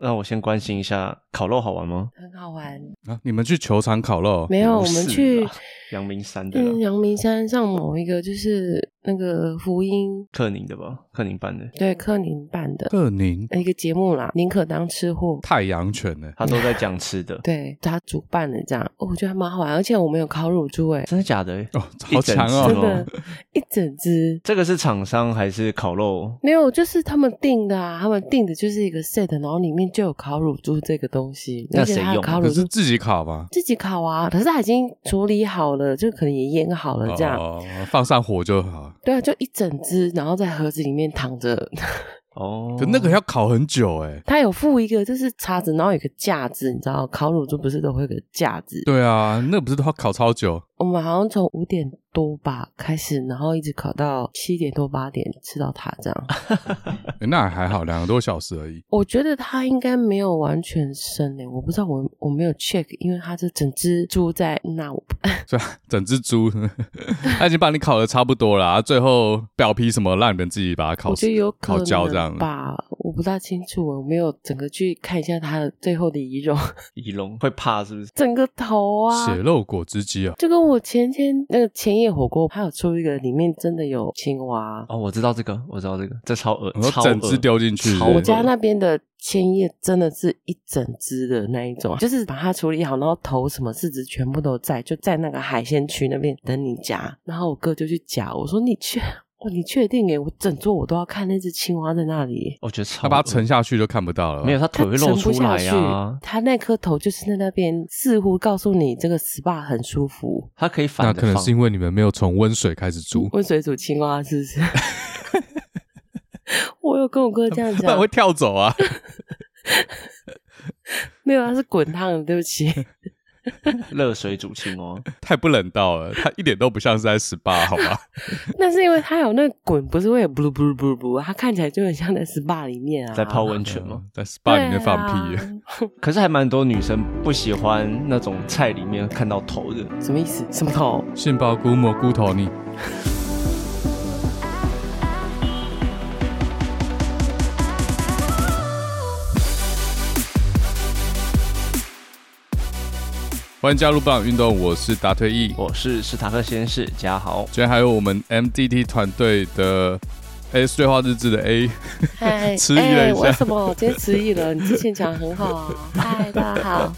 那我先关心一下，烤肉好玩吗？很好玩啊！你们去球场烤肉？没有，我们去阳明山的。嗯，阳明山上某一个就是。那个福音克宁的吧，克宁办的，对，克宁办的，克宁一个节目啦，宁可当吃货，太阳犬呢，他都在讲吃的，对，他主办的这样，哦，我觉得还蛮好玩，而且我们有烤乳猪，哎，真的假的？哦，好强哦，真的，一整只，这个是厂商还是烤肉？没有，就是他们订的啊，他们订的就是一个 set，然后里面就有烤乳猪这个东西，那谁用？烤乳猪是自己烤吗？自己烤啊，可是他已经处理好了，就可能也腌好了这样，哦，放上火就好，对啊，就一整。只，然后在盒子里面躺着。哦，可那个要烤很久哎。它有附一个，就是叉子，然后有个架子，你知道，烤乳猪不是都会有个架子？对啊，那不是都要烤超久？我们好像从五点多吧开始，然后一直烤到七点多八点吃到它这样。欸、那还好，两个多小时而已。我觉得它应该没有完全生诶，我不知道，我我没有 check，因为它是整只猪在那，我对，整只猪，他已经把你烤的差不多了，最后表皮什么让你们自己把它烤，我觉得有可烤焦这样吧，我不大清楚，我没有整个去看一下它的最后的仪容，仪容会怕是不是？整个头啊，血肉果汁机啊，这个。我前天那个千叶火锅，它有出一个，里面真的有青蛙哦，我知道这个，我知道这个，这超恶，超整只丢进去。我家那边的千叶真的是一整只的那一种，就是把它处理好，然后头什么四肢全部都在，就在那个海鲜区那边等你夹。然后我哥就去夹，我说你去。哦，你确定诶？我整座我都要看那只青蛙在那里。我觉得他把它沉下去就看不到了。没有，他腿会露出来啊。他那颗头就是在那边，似乎告诉你这个 SPA 很舒服。它可以反。那可能是因为你们没有从温水开始煮。温水煮青蛙是不是？我有跟我哥这样讲。不然会跳走啊。没有，它是滚烫的。对不起。热水煮青蛙，太不冷道了，它一点都不像是在 SPA，好吧？那是因为它有那滚，不是会有布噜布噜布噜布，它看起来就很像在 SPA 里面啊，在泡温泉吗？在 SPA 里面放屁。啊、可是还蛮多女生不喜欢那种菜里面看到头的，什么意思？什么头？杏鲍菇、蘑菇头你。欢迎加入棒运动，我是达推一，我是史塔克先生，大家豪。今天还有我们 MDT 团队的。哎，碎花日志的 A，嗨，迟疑了一下，为什么我今天迟疑了？你之前讲得很好啊。嗨，大家好。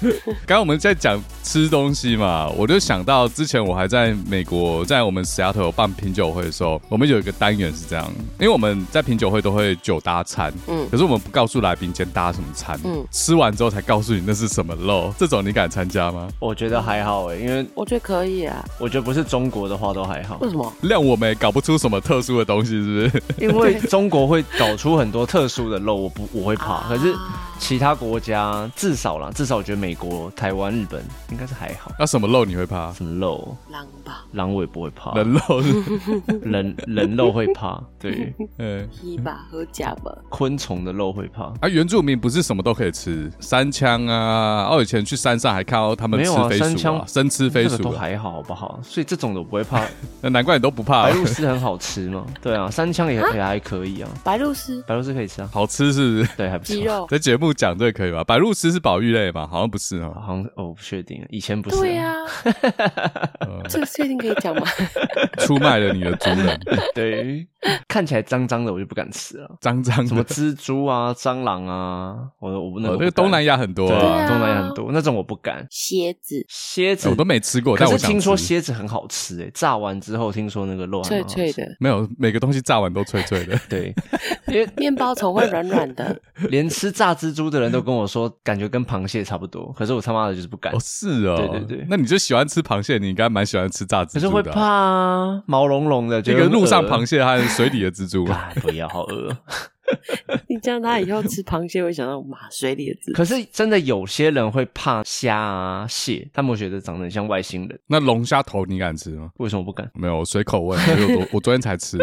刚刚我们在讲吃东西嘛，我就想到之前我还在美国，在我们 Seattle 办品酒会的时候，我们有一个单元是这样，因为我们在品酒会都会酒搭餐，嗯，可是我们不告诉来宾先搭什么餐，嗯，吃完之后才告诉你那是什么肉，这种你敢参加吗？我觉得还好哎，因为我觉得可以啊，我觉得不是中国的话都还好。为什么？谅我们也搞不出什么特殊的东西，是不是？因为中国会搞出很多特殊的肉，我不我会怕。可是其他国家至少啦，至少我觉得美国、台湾、日本应该是还好。那什么肉你会怕？什么肉？狼吧？狼我也不会怕。人肉是人人肉会怕，对，嗯，鸡吧和甲吧。昆虫的肉会怕。啊，原住民不是什么都可以吃，山枪啊，哦以前去山上还看到他们吃飞鼠啊，生吃飞鼠都还好，好不好？所以这种的我不会怕。那难怪你都不怕。白鹭是很好吃吗？对啊，山羌也也还可以啊。白露丝，白露丝可以吃啊，好吃是不是？对，还不错。鸡肉在节目讲这个可以吧？白露丝是保育类吗？好像不是哦，好像哦，不确定，以前不是。对呀，这个确定可以讲吗？出卖了你的主人。对，看起来脏脏的，我就不敢吃了。脏脏什么蜘蛛啊、蟑螂啊，我我不能。那个东南亚很多，对，东南亚很多，那种我不敢。蝎子，蝎子我都没吃过，但是听说蝎子很好吃诶，炸完之后听说那个肉脆脆的。没有，每个东西炸完都脆脆的。对，因为面包虫会软软的。连吃炸蜘蛛的人都跟我说，感觉跟螃蟹差不多。可是我他妈的就是不敢。哦，是哦。对对对，那你就喜欢吃螃蟹，你应该蛮喜欢吃炸蜘蛛的。可是会怕啊，毛茸茸的，一个路上螃蟹和水里的蜘蛛啊。不要，好饿。你这样他以后吃螃蟹会想到马水里的蜘蛛。可是真的有些人会怕虾啊蟹，他们觉得长得很像外星人。那龙虾头你敢吃吗？为什么不敢？没有随口问，我 我昨天才吃。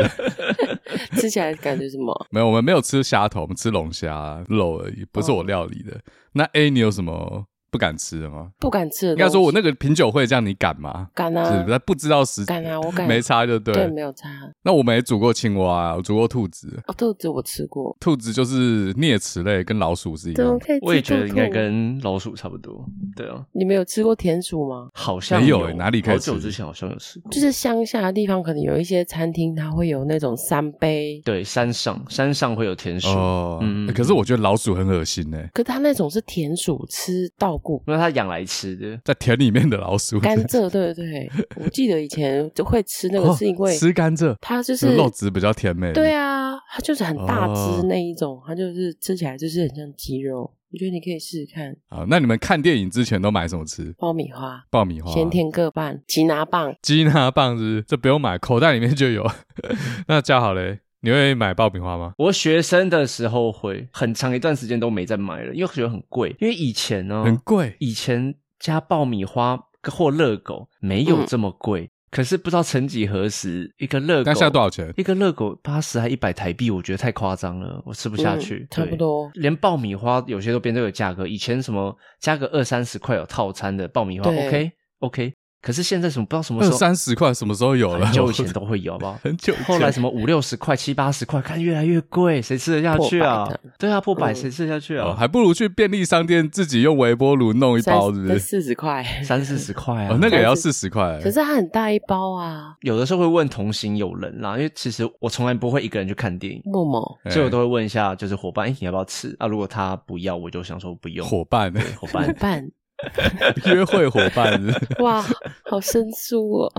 吃起来感觉什么？没有，我们没有吃虾头，我们吃龙虾肉而已，不是我料理的。那 A 你有什么？不敢吃的吗？不敢吃的。应该说我那个品酒会这样，你敢吗？敢啊！是，不知道时敢啊，我敢。没差就对。对，没有差。那我们也煮过青蛙啊，我煮过兔子。哦，兔子我吃过。兔子就是啮齿类，跟老鼠是一样。怎么可以吃兔兔？我也觉得应该跟老鼠差不多。对啊。你们有吃过田鼠吗？好像没有诶，哪里可以吃？好久之前好像有吃过。就是乡下的地方，可能有一些餐厅，它会有那种三杯。对，山上山上会有田鼠。哦，嗯。可是我觉得老鼠很恶心诶。可是它那种是田鼠吃稻谷，因为它养来吃的，在田里面的老鼠。甘蔗，对对对。我记得以前就会吃那个，是因为吃甘蔗，它就是肉质比较甜美。对啊，它就是很大只那一种，它就是吃起来就是很像鸡肉。我觉得你可以试试看。好，那你们看电影之前都买什么吃？爆米花，爆米花，咸甜各半，吉拿棒，吉拿棒是不是？这不用买，口袋里面就有。那叫好嘞，你会买爆米花吗？我学生的时候会，很长一段时间都没再买了，因为觉得很贵。因为以前呢，很贵，以前加爆米花或热狗没有这么贵。嗯可是不知道曾几何时，一个热狗，现在多少钱？一个热狗八十还一百台币，我觉得太夸张了，我吃不下去。嗯、差不多，连爆米花有些都变这个价格。以前什么加个二三十块有套餐的爆米花，OK OK。可是现在什么不知道什么时候三十块什么时候有了？很久以前都会有，好不好？很久。后来什么五六十块、七八十块，看越来越贵，谁吃得下去啊？对啊，破百谁吃得下去啊？还不如去便利商店自己用微波炉弄一包，是不是？四十块，三四十块啊？那个也要四十块。可是它很大一包啊。有的时候会问同行友人啦，因为其实我从来不会一个人去看电影，默默，所以我都会问一下，就是伙伴，哎，你要不要吃？啊，如果他不要，我就想说不用。伙伴，伙伴，伙伴。约会伙伴 哇，好生疏哦！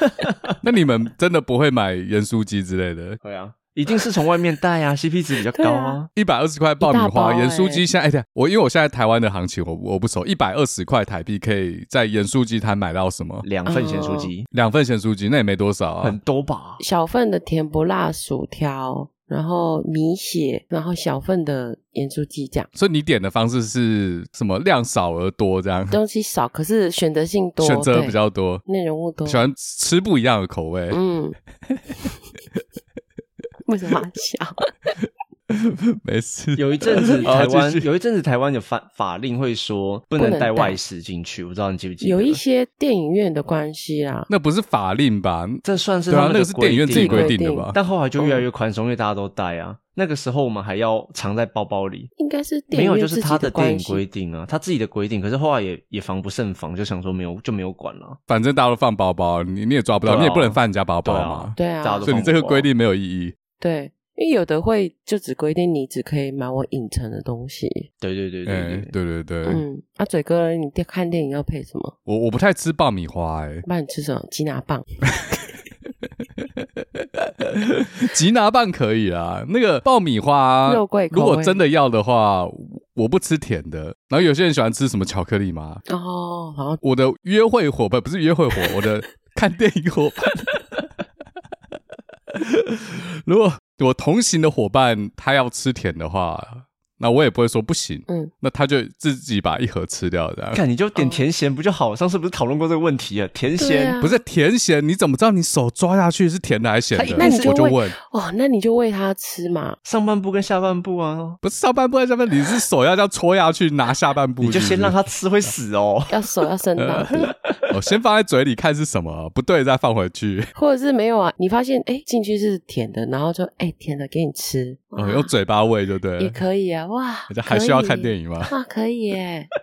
那你们真的不会买盐酥鸡之类的？会啊，一定是从外面带啊，CP 值比较高啊。一百二十块爆米花，盐酥鸡现在哎，我因为我现在台湾的行情我我不熟，一百二十块台币可以在盐酥鸡摊买到什么？两份咸酥鸡，两份咸酥鸡，那也没多少啊，很多吧？小份的甜不辣薯条。然后米血，然后小份的盐酥鸡这样。所以你点的方式是什么？量少而多这样？东西少，可是选择性多，选择比较多，内容物多。喜欢吃不一样的口味。嗯。为什么笑？没事。有一阵子台湾，有一阵子台湾的法法令会说不能带外食进去，我不知道你记不记得？有一些电影院的关系啊，那不是法令吧？这算是对啊，那个是电影院自己规定的吧？但后来就越来越宽松，因为大家都带啊。那个时候我们还要藏在包包里，应该是电影没有，就是他的电影规定啊，他自己的规定。可是后来也也防不胜防，就想说没有就没有管了。反正大家都放包包，你你也抓不到，你也不能翻人家包包嘛。对啊，所以你这个规定没有意义。对。因为有的会就只规定你只可以买我影城的东西。对对对对对对对。嗯，阿嘴哥，你看电影要配什么？我我不太吃爆米花哎，那你吃什么？吉拿棒。吉拿棒可以啊。那个爆米花肉桂，如果真的要的话，我不吃甜的。然后有些人喜欢吃什么巧克力吗？哦，然后我的约会伙伴不是约会伙，我的 看电影伙伴。如果。我同行的伙伴他要吃甜的话。那我也不会说不行，嗯，那他就自己把一盒吃掉，这样。看你就点甜咸不就好？上次不是讨论过这个问题啊？甜咸不是甜咸，你怎么知道你手抓下去是甜的还是咸的？那你就问哦，那你就喂他吃嘛。上半部跟下半部啊，不是上半部跟下半部，你是手要这样戳下去拿下半部，你就先让他吃会死哦。要手要伸到底，哦，先放在嘴里看是什么，不对再放回去。或者是没有啊？你发现哎进去是甜的，然后就哎甜的给你吃，哦，用嘴巴喂就对了，也可以啊，哇，还是。需要看电影吗？啊，可以耶！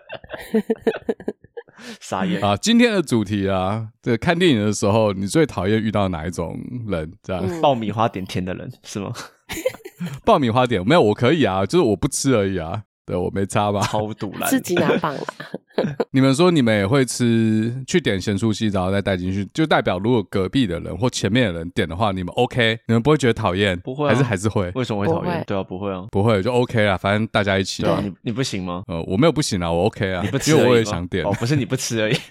傻眼啊！今天的主题啊，这个看电影的时候，你最讨厌遇到哪一种人？这样，嗯、爆米花点甜的人是吗？爆米花点没有，我可以啊，就是我不吃而已啊。对，我没差吧？超堵烂，自己拿棒了。你们说你们也会吃，去点咸酥鸡，然后再带进去，就代表如果隔壁的人或前面的人点的话，你们 OK，你们不会觉得讨厌？不会，还是还是会？为什么会讨厌？对啊，不会啊，不会就 OK 啦，反正大家一起。对啊，你你不行吗？呃，我没有不行啊，我 OK 啊，你不吃，因为我也想点。哦，不是你不吃而已。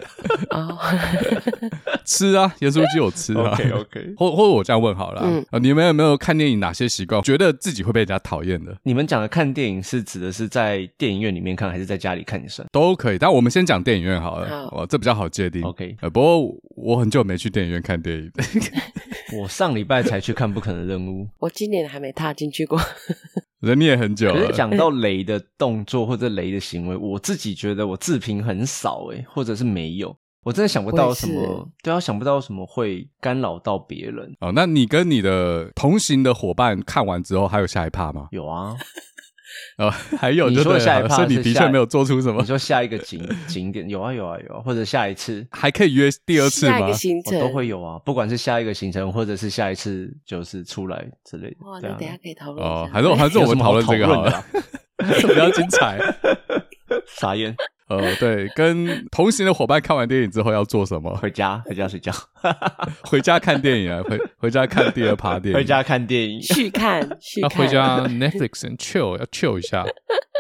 吃啊，盐酥鸡我吃啊。OK OK，或或者我这样问好了，啊，你们有没有看电影哪些习惯，觉得自己会被人家讨厌的？你们讲的看电影是指的是在电影院里面看，还是在家里看？也算都可以，但我们先讲电影院好了，哦，这比较好界定。OK，呃，不过我很久没去电影院看电影，我上礼拜才去看《不可能任务》，我今年还没踏进去过。人也很久了。可是讲到雷的动作或者雷的行为，我自己觉得我自评很少诶，或者是没有。我真的想不到什么，对啊，想不到什么会干扰到别人。哦，那你跟你的同行的伙伴看完之后，还有下一趴吗？有啊。哦，还有就，你说下一趴，是你的确没有做出什么。你说下一个景景点有啊有啊有啊，或者下一次还可以约第二次吗？下一个行程、哦、都会有啊，不管是下一个行程，或者是下一次就是出来之类的。哇，那等下可以讨论哦，还是还是我们讨论这个好了，比较精彩。傻眼。呃，对，跟同行的伙伴看完电影之后要做什么？回家，回家睡觉，回家看电影啊，回回家看第二趴电影，回家看电影，去看，去看，要回家 Netflix and chill，要 chill 一下。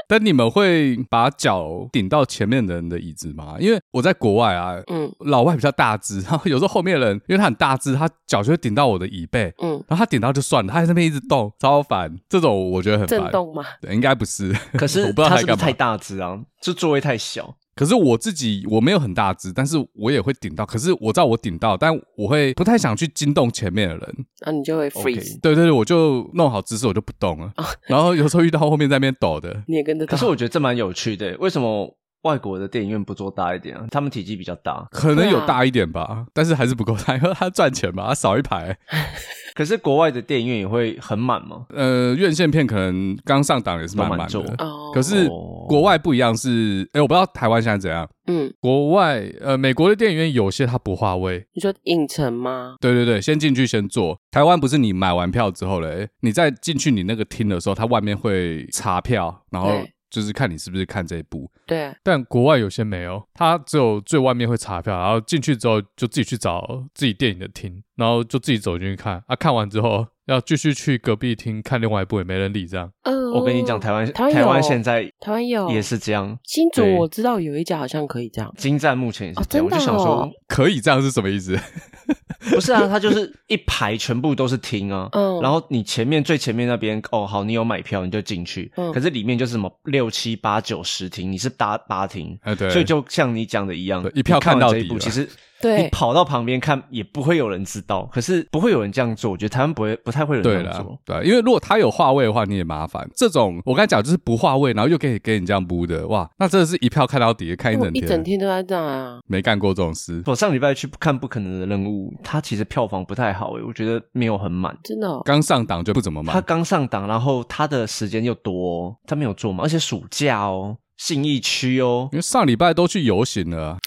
但你们会把脚顶到前面的人的椅子吗？因为我在国外啊，嗯，老外比较大只，然后有时候后面的人因为他很大只，他脚就会顶到我的椅背，嗯，然后他顶到就算了，他在那边一直动，超烦。这种我觉得很烦。震动吗？对，应该不是。可 是 我不知道他是不是太大只啊？就座位太小。可是我自己我没有很大只，但是我也会顶到。可是我知道我顶到，但我会不太想去惊动前面的人。那、啊、你就会 freeze。Okay. 对对对，我就弄好姿势，我就不动了。Oh. 然后有时候遇到后面在那边抖的，你也跟着抖。可是我觉得这蛮有趣的，为什么？外国的电影院不做大一点啊？他们体积比较大，可能有大一点吧，啊、但是还是不够大，因为他赚钱嘛，他少一排。可是国外的电影院也会很满吗？呃，院线片可能刚上档也是蛮满的。哦、可是国外不一样是，哎、欸，我不知道台湾现在怎样。嗯，国外呃，美国的电影院有些它不划位。你说影城吗？对对对，先进去先坐。台湾不是你买完票之后嘞，你再进去你那个厅的时候，它外面会查票，然后。就是看你是不是看这一部，对。啊，但国外有些没有，他只有最外面会查票，然后进去之后就自己去找自己电影的厅，然后就自己走进去看。啊，看完之后要继续去隔壁厅看另外一部，也没人理这样。嗯，我跟你讲，台湾台湾现在台湾有也是这样。新竹我知道有一家好像可以这样，金站目前也是这样，哦，哦，我就想说可以这样是什么意思？不是啊，它就是一排全部都是厅啊，嗯，然后你前面最前面那边哦，好，你有买票你就进去，嗯，可是里面就是什么六七八九十厅，你是搭八厅，哎对，所以就像你讲的一样，一票看到底，其实。对，你跑到旁边看也不会有人知道，可是不会有人这样做。我觉得台湾不会，不太会有人这样做。对，因为如果他有话位的话，你也麻烦。这种我刚才讲就是不划位，然后又可以给你这样补的，哇，那真的是一票看到底，看一整天，一整天都在这啊。没干过这种事。我上礼拜去看《不可能的任务》，它其实票房不太好诶，我觉得没有很满，真的、哦。刚上档就不怎么满。它刚上档，然后它的时间又多，它没有做嘛，而且暑假哦，信义区哦，因为上礼拜都去游行了、啊。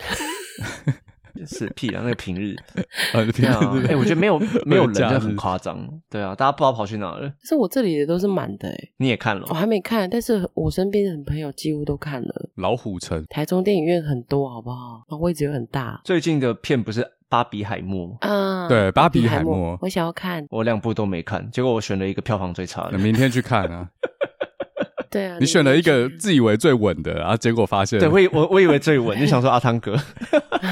是屁啊！那个平日，呃、啊，哎、欸，我觉得没有 没有人就很夸张，对啊，大家不知道跑去哪了。可是我这里的都是满的，哎，你也看了？我还没看，但是我身边的朋友几乎都看了。老虎城，台中电影院很多，好不好？位置又很大。最近的片不是《芭比海默》啊？对，芭比海默，我想要看，我两部都没看，结果我选了一个票房最差的，明天去看啊。对啊，你选了一个自以为最稳的，然后结果发现，对，我以我我以为最稳，就想说阿汤哥，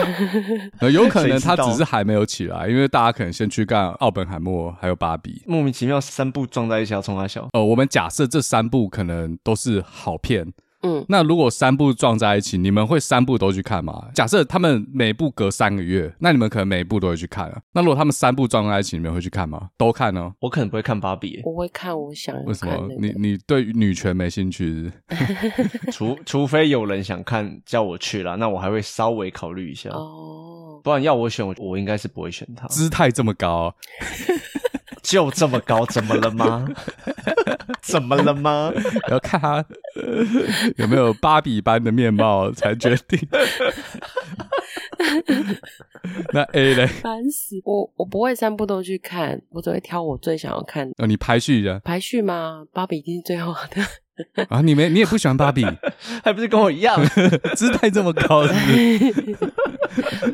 有可能他只是还没有起来，因为大家可能先去干奥本海默还有芭比，莫名其妙三部撞在一起要冲他笑。呃，我们假设这三部可能都是好片。嗯，那如果三部撞在一起，你们会三部都去看吗？假设他们每部隔三个月，那你们可能每一部都会去看啊。那如果他们三部撞在一起，你们会去看吗？都看呢？我可能不会看芭比，我会看，我想看、那个。为什么？你你对女权没兴趣是是？除除非有人想看叫我去啦，那我还会稍微考虑一下。哦，不然要我选，我我应该是不会选他。姿态这么高。就这么高，怎么了吗？怎么了吗？要看他 有没有芭比般的面貌才决定。那 A 嘞？烦死我！我不会三部都去看，我只会挑我最想要看。哦，你排序一下？排序吗？芭比一定是最好的。啊，你没你也不喜欢芭比，还不是跟我一样，姿态这么高是不是？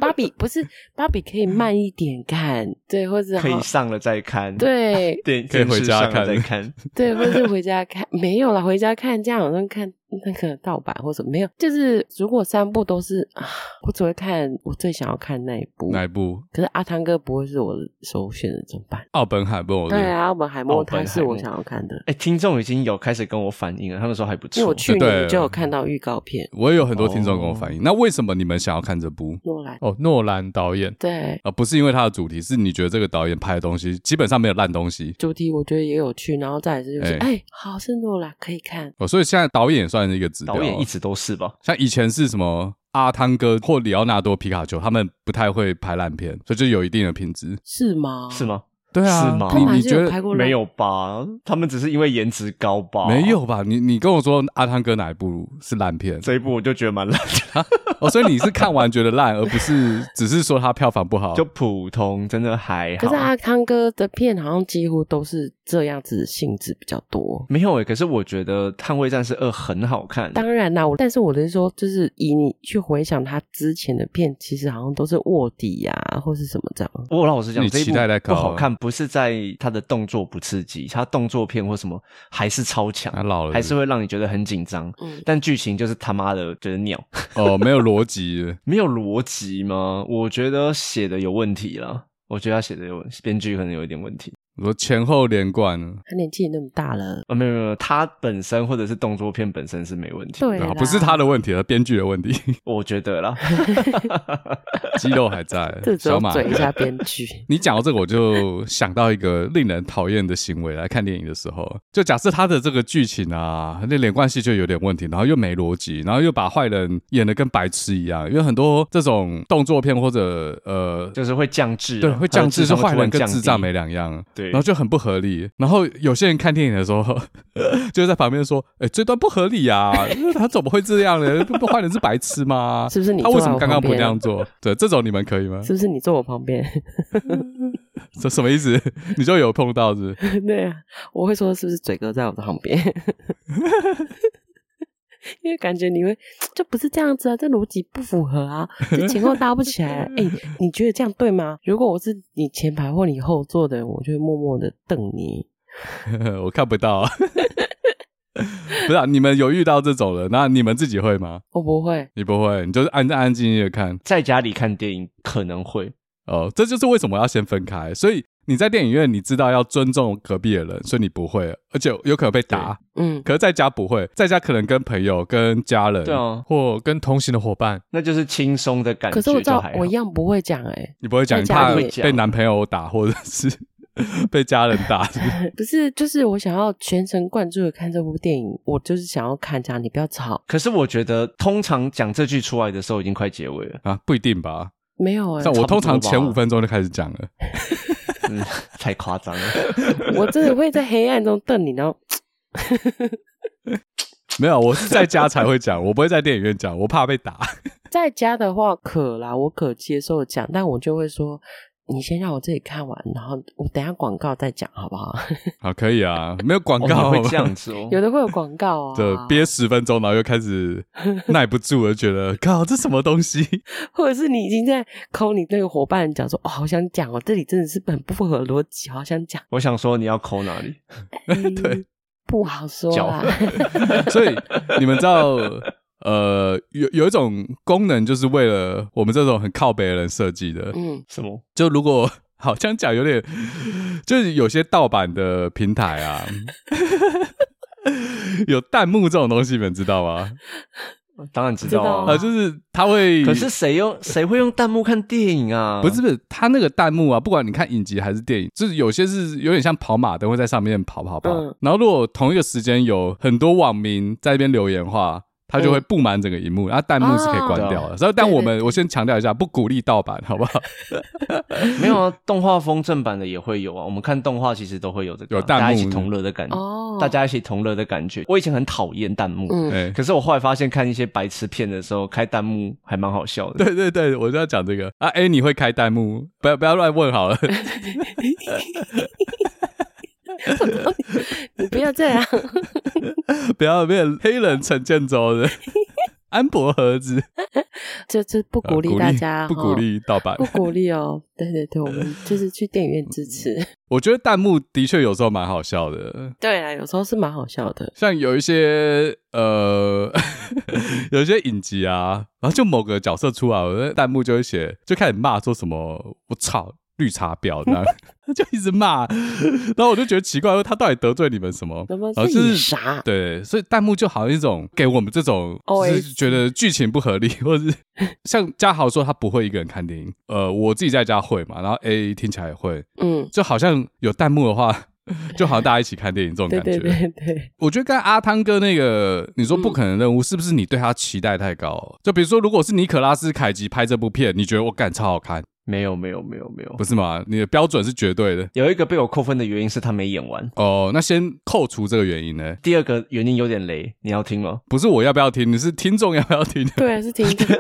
芭比不是芭比，可以慢一点看，对，或者可以上了再看，对，对，可以回家看再看，对，或者是回家看，没有了，回家看这样好像看那个盗版或者没有，就是如果三部都是啊，我只会看我最想要看那一部。哪一部？可是阿汤哥不会是我的首选的，怎么办？奥本海默。对啊，奥本海默，他是我想要看的。哎，听众已经有开始跟我反映了，他们说还不错。因为我去年就有看到预告片，我也有很多听众跟我反映。那为什么你们想要看这部？诺兰哦，诺兰导演。对啊，不是因为他的主题，是你觉得这个导演拍的东西基本上没有烂东西。主题我觉得也有趣，然后再来是就是，哎，好是诺兰可以看。哦，所以现在导演算是一个指标。导演一直都是吧？像以前是什么阿汤哥或里奥纳多皮卡丘，他们不太会拍烂片，所以就有一定的品质。是吗？是吗？对啊，是吗？你你觉得没有吧？他们只是因为颜值高吧？没有吧？你你跟我说阿汤哥哪一部是烂片？这一部我就觉得蛮烂的。哦，所以你是看完觉得烂，而不是 只是说他票房不好？就普通，真的还好。可是阿汤哥的片好像几乎都是这样子性质比较多。没有诶、欸，可是我觉得《捍卫战士二》很好看。当然啦，我但是我的是说，就是以你去回想他之前的片，其实好像都是卧底呀、啊，或是什么这样。我老实讲，你期待在不好看。不是在他的动作不刺激，他动作片或什么还是超强，还是会让你觉得很紧张。嗯，但剧情就是他妈的觉得鸟哦，没有逻辑，没有逻辑吗？我觉得写的有问题了，我觉得他写的有编剧可能有一点问题。我说前后连贯，他年纪也那么大了啊？没有没有，他本身或者是动作片本身是没问题，对，不是他的问题，是编剧的问题。我觉得啦，肌肉还在，小马嘴一下编剧。你讲到这个，我就想到一个令人讨厌的行为。来看电影的时候，就假设他的这个剧情啊，那连贯性就有点问题，然后又没逻辑，然后又把坏人演的跟白痴一样。因为很多这种动作片或者呃，就是会降智，对，会降智，是坏人跟智障没两样，对。然后就很不合理，然后有些人看电影的时候 就在旁边说：“哎，这段不合理呀，他怎么会这样呢？不坏人是白痴吗？是不是你？他为什么刚刚不这样做？对，这种你们可以吗？是不是你坐我旁边？这什么意思？你就有碰到是？对啊，我会说是不是嘴哥在我的旁边？因为感觉你会就不是这样子啊，这逻辑不符合啊，这前后搭不起来。哎、欸，你觉得这样对吗？如果我是你前排或你后座的人，我就会默默的瞪你。我看不到啊，不是啊？你们有遇到这种人，那你们自己会吗？我不会，你不会，你就是安安静静的看，在家里看电影可能会哦。这就是为什么要先分开，所以。你在电影院，你知道要尊重隔壁的人，所以你不会，而且有可能被打。嗯，可是在家不会，在家可能跟朋友、跟家人，对啊，或跟同行的伙伴，那就是轻松的感觉。可是我知道，我一样不会讲，哎，你不会讲，你怕被男朋友打，或者是 被家人打？不是，就是我想要全神贯注的看这部电影，我就是想要看这样，你不要吵。可是我觉得，通常讲这句出来的时候，已经快结尾了啊，不一定吧？没有，像我通常前五分钟就开始讲了。嗯，太夸张了！我真的会在黑暗中瞪你，然后 没有，我是在家才会讲，我不会在电影院讲，我怕被打。在家的话可啦，我可接受讲，但我就会说。你先让我自己看完，然后我等下广告再讲，好不好？好，可以啊，没有广告会这样子哦。有的会有广告啊，对，憋十分钟，然后又开始耐不住了，觉得靠，这什么东西？或者是你已经在抠你那个伙伴讲说，哦，好想讲哦，这里真的是很不符合逻辑，好想讲。我想说，你要抠哪里？嗯、对，不好说啊。所以你们知道。呃，有有一种功能，就是为了我们这种很靠北的人设计的。嗯，什么？就如果好像讲有点，就是有些盗版的平台啊，有弹幕这种东西，你们知道吗？当然知道啊，呃，就是他会。可是谁用谁会用弹幕看电影啊？不是不是，他那个弹幕啊，不管你看影集还是电影，就是有些是有点像跑马灯，会在上面跑跑跑。嗯。然后如果同一个时间有很多网民在那边留言的话。它就会布满整个荧幕，然后弹幕是可以关掉的。所以，但我们我先强调一下，不鼓励盗版，好不好？没有啊，动画风正版的也会有啊。我们看动画其实都会有这个，有弹幕，大家一起同乐的感觉。哦，大家一起同乐的感觉。我以前很讨厌弹幕，嗯，可是我后来发现看一些白痴片的时候，开弹幕还蛮好笑的。对对对，我就要讲这个啊。哎，你会开弹幕？不要不要乱问好了。你不要这样，不要变黑人陈建州的 安博盒子。就就不鼓励大家，不鼓励盗版，不鼓励哦。对对对，我们就是去电影院支持。我觉得弹幕的确有时候蛮好笑的。对啊，有时候是蛮好笑的。像有一些呃，有一些影集啊，然后就某个角色出来，我的弹幕就会写，就开始骂说什么“我操”。绿茶婊，这样他就一直骂，然后我就觉得奇怪，说他到底得罪你们什么？什么是啥？对，所以弹幕就好像一种给我们这种，就是觉得剧情不合理，或者是 像嘉豪说他不会一个人看电影，呃，我自己在家会嘛，然后 A 听起来也会，嗯，就好像有弹幕的话，就好像大家一起看电影这种感觉。对对对，我觉得刚才阿汤哥那个你说不可能任务，是不是你对他期待太高？就比如说，如果是尼可拉斯凯奇拍这部片，你觉得我感超好看？没有没有没有没有，不是吗？你的标准是绝对的。有一个被我扣分的原因是他没演完。哦，那先扣除这个原因呢？第二个原因有点雷，你要听吗？不是我要不要听，你是听众要不要听？对，是听众。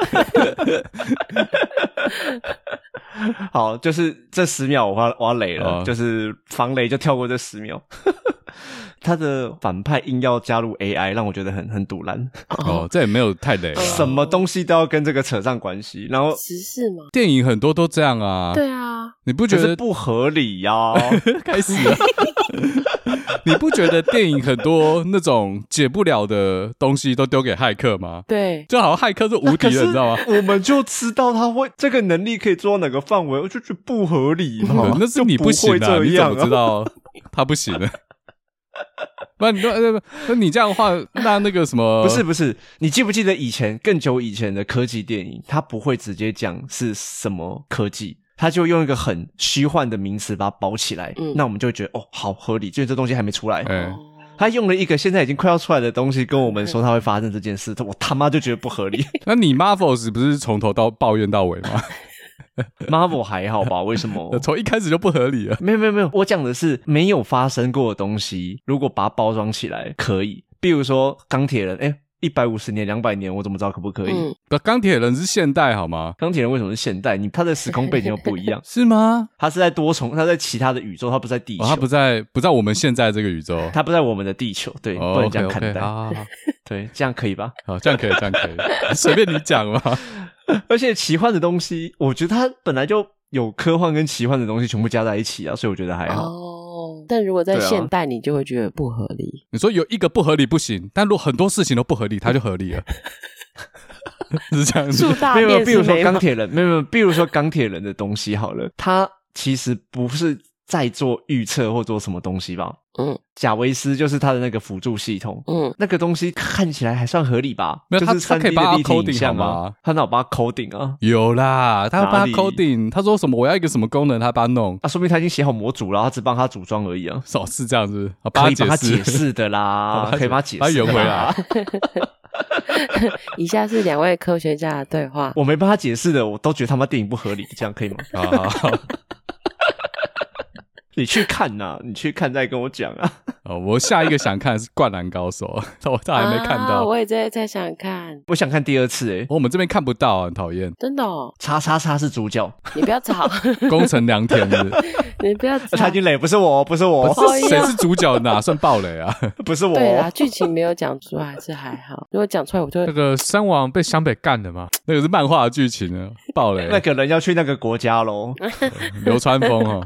好，就是这十秒我要我要雷了，哦、就是防雷就跳过这十秒。他的反派硬要加入 AI，让我觉得很很堵烂。哦，这也没有太雷。什么东西都要跟这个扯上关系，然后时事嘛，电影很多都这样啊。对啊，你不觉得不合理呀、啊？开始了，你不觉得电影很多那种解不了的东西都丢给骇客吗？对，就好像骇客是无敌的，你知道吗？我们就知道他会这个能力可以做到哪个范围，我就觉得不合理嘛。那是你不行啊，你怎么知道他不行呢？不，你那那你这样的话，那那个什么？不是不是，你记不记得以前更久以前的科技电影，他不会直接讲是什么科技，他就用一个很虚幻的名词把它包起来，嗯，那我们就会觉得哦，好合理，就是这东西还没出来。嗯，他用了一个现在已经快要出来的东西跟我们说他会发生这件事，我他妈就觉得不合理。那你 Marvel 不是从头到抱怨到尾吗？Marvel 还好吧？为什么？从一开始就不合理了？没有没有没有，我讲的是没有发生过的东西，如果把它包装起来可以。比如说钢铁人，哎，一百五十年、两百年，我怎么知道可不可以？嗯、不，钢铁人是现代好吗？钢铁人为什么是现代？你他的时空背景又不一样，是吗？他是在多重，他在其他的宇宙，他不在地球，哦、他不在不在我们现在这个宇宙，他不在我们的地球，对，哦、不能这样看待。Okay, okay, 好好好对，这样可以吧？好，这样可以，这样可以，随便你讲嘛。而且奇幻的东西，我觉得它本来就。有科幻跟奇幻的东西全部加在一起啊，所以我觉得还好。哦，但如果在现代，你就会觉得不合理。啊、你说有一个不合理不行，但如果很多事情都不合理，它就合理了。是这样子。没有，比如说钢铁人，没有没有，比如说钢铁人的东西好了，它其实不是。在做预测或做什么东西吧？嗯，贾维斯就是他的那个辅助系统。嗯，那个东西看起来还算合理吧？没有，就是他可以帮他 coding 吗？他哪有把它 coding 啊？有啦，他帮他 coding。他说什么？我要一个什么功能？他帮他弄啊？说明他已经写好模组了，他只帮他组装而已啊。哦，是这样子，可以帮他解释的啦，可以帮他解释。他圆回来。以下是两位科学家的对话。我没帮他解释的，我都觉得他妈电影不合理，这样可以吗？啊。你去看呐、啊，你去看再跟我讲啊。哦，我下一个想看是《灌篮高手》，我这还没看到。啊、我也在在想看，我想看第二次哎、欸。我们这边看不到、啊，很讨厌。真的、哦？叉叉叉是主角，你不要吵。功成良田是，你不要吵。他已经雷，不是我，不是我，不是谁是主角？哪算暴雷啊？不是我。对啊，剧情没有讲出来还是还好。如果讲出来，我就会那个三王被湘北干的嘛？那个是漫画的剧情呢，暴雷。那个人要去那个国家喽，流川枫哈。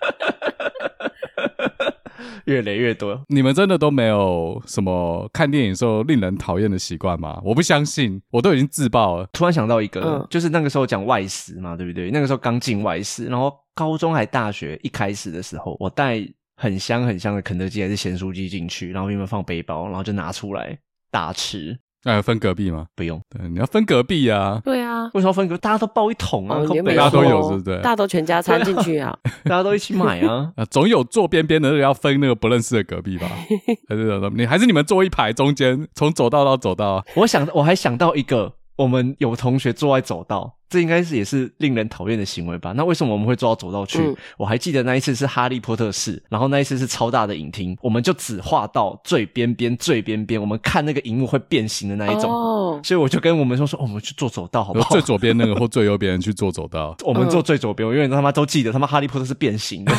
越雷越多，你们真的都没有什么看电影时候令人讨厌的习惯吗？我不相信，我都已经自爆了。突然想到一个，嗯、就是那个时候讲外食嘛，对不对？那个时候刚进外食，然后高中还大学一开始的时候，我带很香很香的肯德基还是咸酥鸡进去，然后因为放背包，然后就拿出来大吃。那要分隔壁吗？不用，对，你要分隔壁啊。对啊，为什么要分隔？大家都抱一桶啊，大家都有，是不是？大家都全家掺进去啊，大家都一起买啊。啊，总有坐边边的要分那个不认识的隔壁吧？还是什么？你还是你们坐一排中间，从走道到走道。我想，我还想到一个。我们有同学坐在走道，这应该是也是令人讨厌的行为吧？那为什么我们会坐到走道去？嗯、我还记得那一次是哈利波特室，然后那一次是超大的影厅，我们就只画到最边边、最边边，我们看那个荧幕会变形的那一种。哦，所以我就跟我们说说，哦、我们去坐走道好不好？最左边那个或最右边人去坐走道，我们坐最左边，我永远他妈都记得，他妈哈利波特是变形的，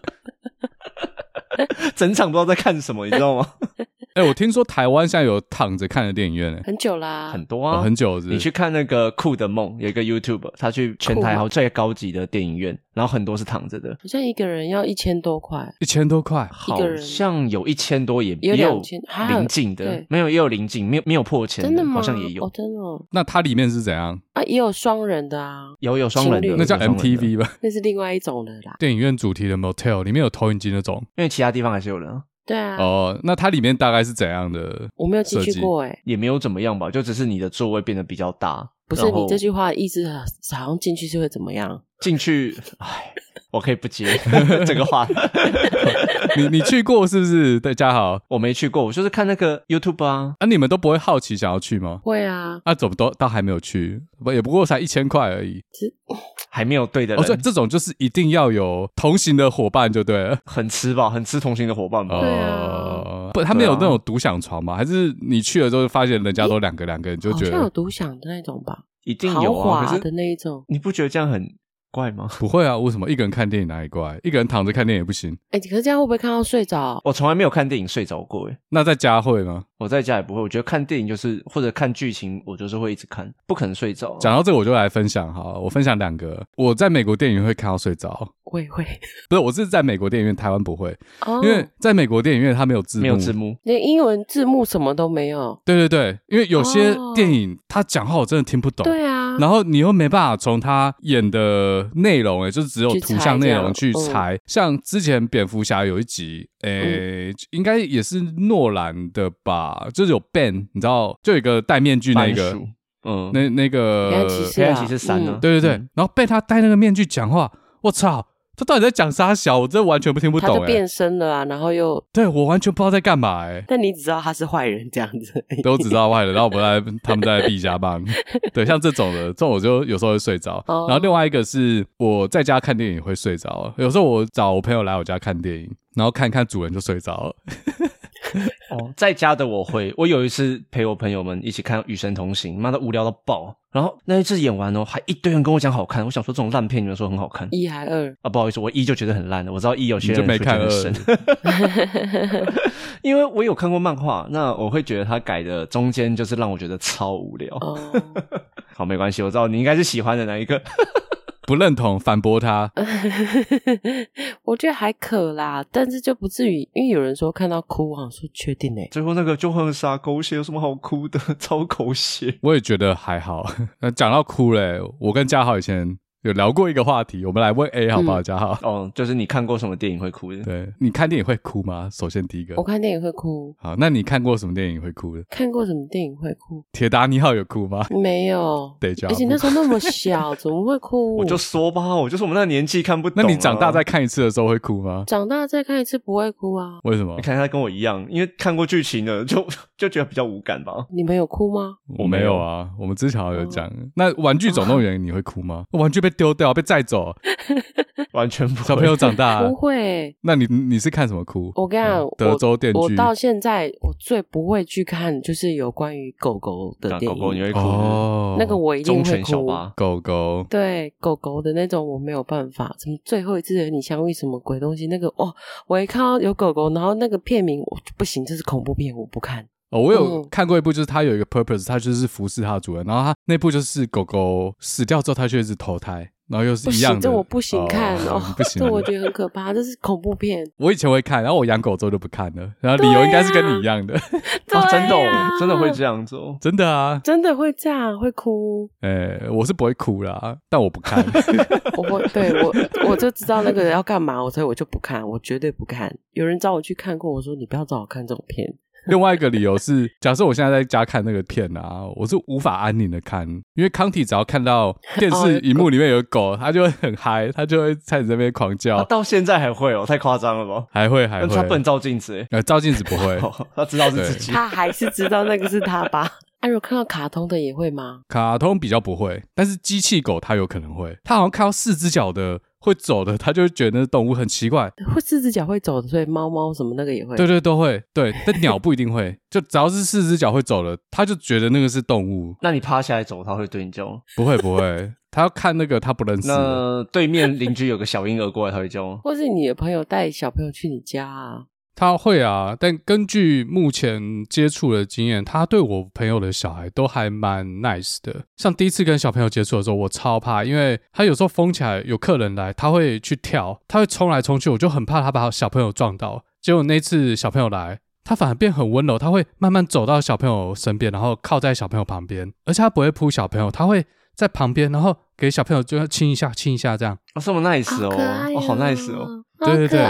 整场不知道在看什么，你知道吗？哎、欸，我听说台湾现在有躺着看的电影院、欸，很久啦，很多啊，哦、很久是是。你去看那个酷的梦，有一个 YouTube，他去全台好最高级的电影院，然后很多是躺着的，好像一个人要一千多块，一千多块，好像有一千多也，也有两千，也有临近的，没有也有临近，没有没有破千的，真的吗？好像也有，哦，真的。那它里面是怎样？啊？也有双人的啊，有有双人的，那叫 MTV 吧？那是另外一种的啦。电影院主题的 Motel 里面有投影机那种，因为其他地方还是有人啊。对啊，哦，那它里面大概是怎样的？我没有进去过，哎，也没有怎么样吧，就只是你的座位变得比较大。不是你这句话的意思，好像进去是会怎么样？进去，哎，我可以不接 这个话。你你去过是不是？对，家豪，我没去过，我就是看那个 YouTube 啊。啊，你们都不会好奇想要去吗？会啊。啊，怎么都倒还没有去？不，也不过才一千块而已。还没有对的人。哦，对，这种就是一定要有同行的伙伴就对了。很吃吧，很吃同行的伙伴吧。对啊。不，他们有那种独享床吗？还是你去了之后发现人家都两个两个人就觉得？好像有独享的那种吧。一定有啊，豪华的那一种，你不觉得这样很怪吗？不会啊，为什么一个人看电影哪里怪？一个人躺着看电影也不行。哎、欸，可是这样会不会看到睡着？我从来没有看电影睡着过，哎，那在家会吗？我在家也不会。我觉得看电影就是或者看剧情，我就是会一直看，不可能睡着。讲到这个，我就来分享哈，我分享两个，我在美国电影院会看到睡着。我也会，不是，我是在美国电影院，台湾不会，oh, 因为在美国电影院它没有字幕，没有字幕，连英文字幕什么都没有。对对对，因为有些电影他讲话我真的听不懂。对啊，然后你又没办法从他演的内容，哎，就是只有图像内容去猜。去猜嗯、像之前蝙蝠侠有一集，诶、嗯，应该也是诺兰的吧，就是有 Ben，你知道，就有一个戴面具那个，嗯，那那个黑暗骑士三呢？对对对，嗯、然后被他戴那个面具讲话，我操！他到底在讲啥小？我真的完全不听不懂、欸。他就变身了啊，然后又对我完全不知道在干嘛哎、欸。但你只知道他是坏人这样子，都只知道坏人，然后我们在他们在闭家棒。对，像这种的，这种我就有时候会睡着。Oh. 然后另外一个是我在家看电影会睡着，有时候我找我朋友来我家看电影，然后看看主人就睡着了。哦，在家的我会，我有一次陪我朋友们一起看《与神同行》，妈的无聊到爆。然后那一次演完哦，还一堆人跟我讲好看。我想说这种烂片，你们说很好看，一还二啊？不好意思，我一就觉得很烂的。我知道一有些人就没看二，因为我有看过漫画，那我会觉得他改的中间就是让我觉得超无聊。哦，好，没关系，我知道你应该是喜欢的那一个。不认同，反驳他。我觉得还可啦，但是就不至于，因为有人说看到哭，我想说确定诶。最后那个就很傻狗血，有什么好哭的？超狗血。我也觉得还好。那 讲到哭嘞，我跟嘉豪以前。有聊过一个话题，我们来问 A 好不好？家豪、嗯，哦，就是你看过什么电影会哭的？对，你看电影会哭吗？首先第一个，我看电影会哭。好，那你看过什么电影会哭的？看过什么电影会哭？铁达尼号有哭吗？没有。对，家而且那时候那么小，怎么会哭？我就说吧，我就是我们那个年纪看不懂、啊。那你长大再看一次的时候会哭吗？长大再看一次不会哭啊？为什么？你看他跟我一样，因为看过剧情的，就就觉得比较无感吧。你们有哭吗？我没有啊。我们之前好像有讲，嗯、那《玩具总动员》你会哭吗？玩具被丢掉，被载。走，完全不会。小朋友长大不会。那你你是看什么哭？我跟你讲，德州电锯。我到现在我最不会去看，就是有关于狗狗的电影。狗狗你会哭哦？那个我一定会哭。狗狗对狗狗的那种我没有办法。什么最后一次和你相遇什么鬼东西？那个哦，我一看到有狗狗，然后那个片名我不行，这是恐怖片，我不看。哦，我有看过一部，就是它有一个 purpose，它就是服侍它的主人，然后它那部就是狗狗死掉之后，它就一直投胎。然后又是一样的，这我不行看哦，不行，这我觉得很可怕，这是恐怖片。我以前会看，然后我养狗之后就不看了，然后理由应该是跟你一样的，真的，哦真的会这样做，真的啊，真的会这样，会哭。诶，我是不会哭啦，但我不看，我会，对我我就知道那个人要干嘛，所以我就不看，我绝对不看。有人找我去看过，我说你不要找我看这种片。另外一个理由是，假设我现在在家看那个片啊，我是无法安宁的看，因为康体只要看到电视荧幕里面有狗，他就会很嗨，他就会在你这边狂叫。到现在还会哦，太夸张了吧？还会还会。他不能照镜子，呃，照镜子不会，他知道是自己。他还是知道那个是他吧？哎，如果看到卡通的也会吗？卡通比较不会，但是机器狗它有可能会。它好像看到四只脚的。会走的，他就会觉得那动物很奇怪。会四只脚会走的，所以猫猫什么那个也会。对对都会，对。但鸟不一定会，就只要是四只脚会走的，他就觉得那个是动物。那你趴下来走，他会对你叫吗？不会不会，他要看那个他不认识。那对面邻居有个小婴儿过来，他会叫吗？或是你的朋友带小朋友去你家啊？他会啊，但根据目前接触的经验，他对我朋友的小孩都还蛮 nice 的。像第一次跟小朋友接触的时候，我超怕，因为他有时候疯起来，有客人来，他会去跳，他会冲来冲去，我就很怕他把小朋友撞到。结果那次小朋友来，他反而变很温柔，他会慢慢走到小朋友身边，然后靠在小朋友旁边，而且他不会扑小朋友，他会在旁边，然后给小朋友就要亲一下，亲一下这样。哦，这么 nice 哦，哦，哦，好 nice 哦，对对对。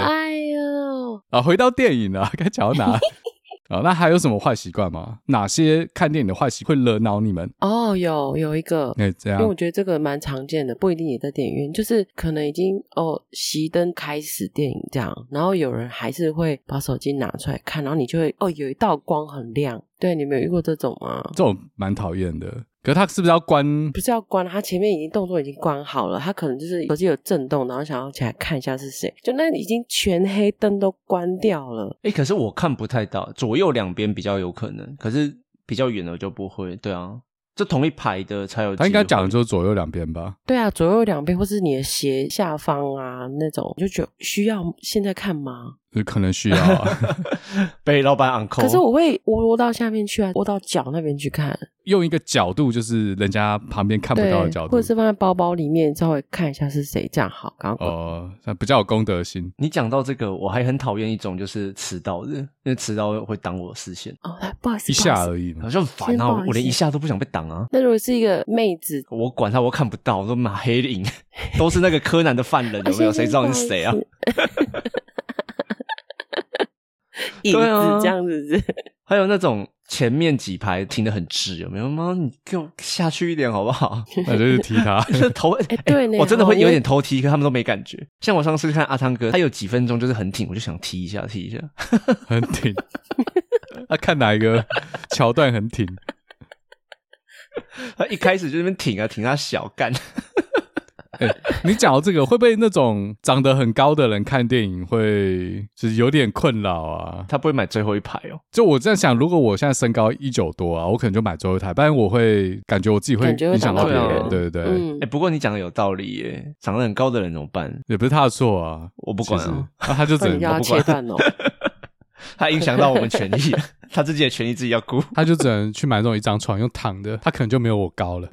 啊，回到电影了，该讲到哪？啊，那还有什么坏习惯吗？哪些看电影的坏习惯会惹恼你们？哦，有有一个，哎，这样，因为我觉得这个蛮常见的，不一定也在电影院，就是可能已经哦熄灯开始电影这样，然后有人还是会把手机拿出来看，然后你就会哦有一道光很亮，对，你们有遇过这种吗？这种蛮讨厌的。可是他是不是要关？不是要关，他前面已经动作已经关好了，他可能就是手机有震动，然后想要起来看一下是谁。就那已经全黑，灯都关掉了。哎、欸，可是我看不太到，左右两边比较有可能，可是比较远的就不会。对啊，这同一排的才有。他应该讲的就是左右两边吧？对啊，左右两边或是你的斜下方啊那种，就觉得需要现在看吗？有可能需要啊，被老板 uncle。可是我会窝到下面去啊，窝到脚那边去看，用一个角度就是人家旁边看不到的角度，或者是放在包包里面稍微看一下是谁，这样好。刚刚哦，那比较有公德心。你讲到这个，我还很讨厌一种就是迟到的，因为迟到会挡我的视线。哦，不好意思，一下而已，好像很烦啊，我连一下都不想被挡啊。那如果是一个妹子，我管她，我看不到，我说马黑影 都是那个柯南的犯人，有没有？谁知道你是谁啊？影子这样子是，还有那种前面几排停得很直，有没有吗？你给我下去一点好不好？那就是踢他，就是头。哎、欸，对，我真的会有点偷踢，可他们都没感觉。像我上次看阿汤哥，他有几分钟就是很挺，我就想踢一下，踢一下，很挺。他看哪一个桥段很挺？他一开始就那边挺啊，挺他小干。欸、你讲到这个，会不会那种长得很高的人看电影会就是有点困扰啊？他不会买最后一排哦。就我在想，如果我现在身高一九多啊，我可能就买最后一排，不然我会感觉我自己会影响到别人。对对对。哎、嗯欸，不过你讲的有道理耶，长得很高的人怎么办？也不是他的错啊，我不管啊，啊他就只能 要切断哦。他影响到我们权益，他自己的权益自己要顾，他就只能去买这种一张床用躺的，他可能就没有我高了。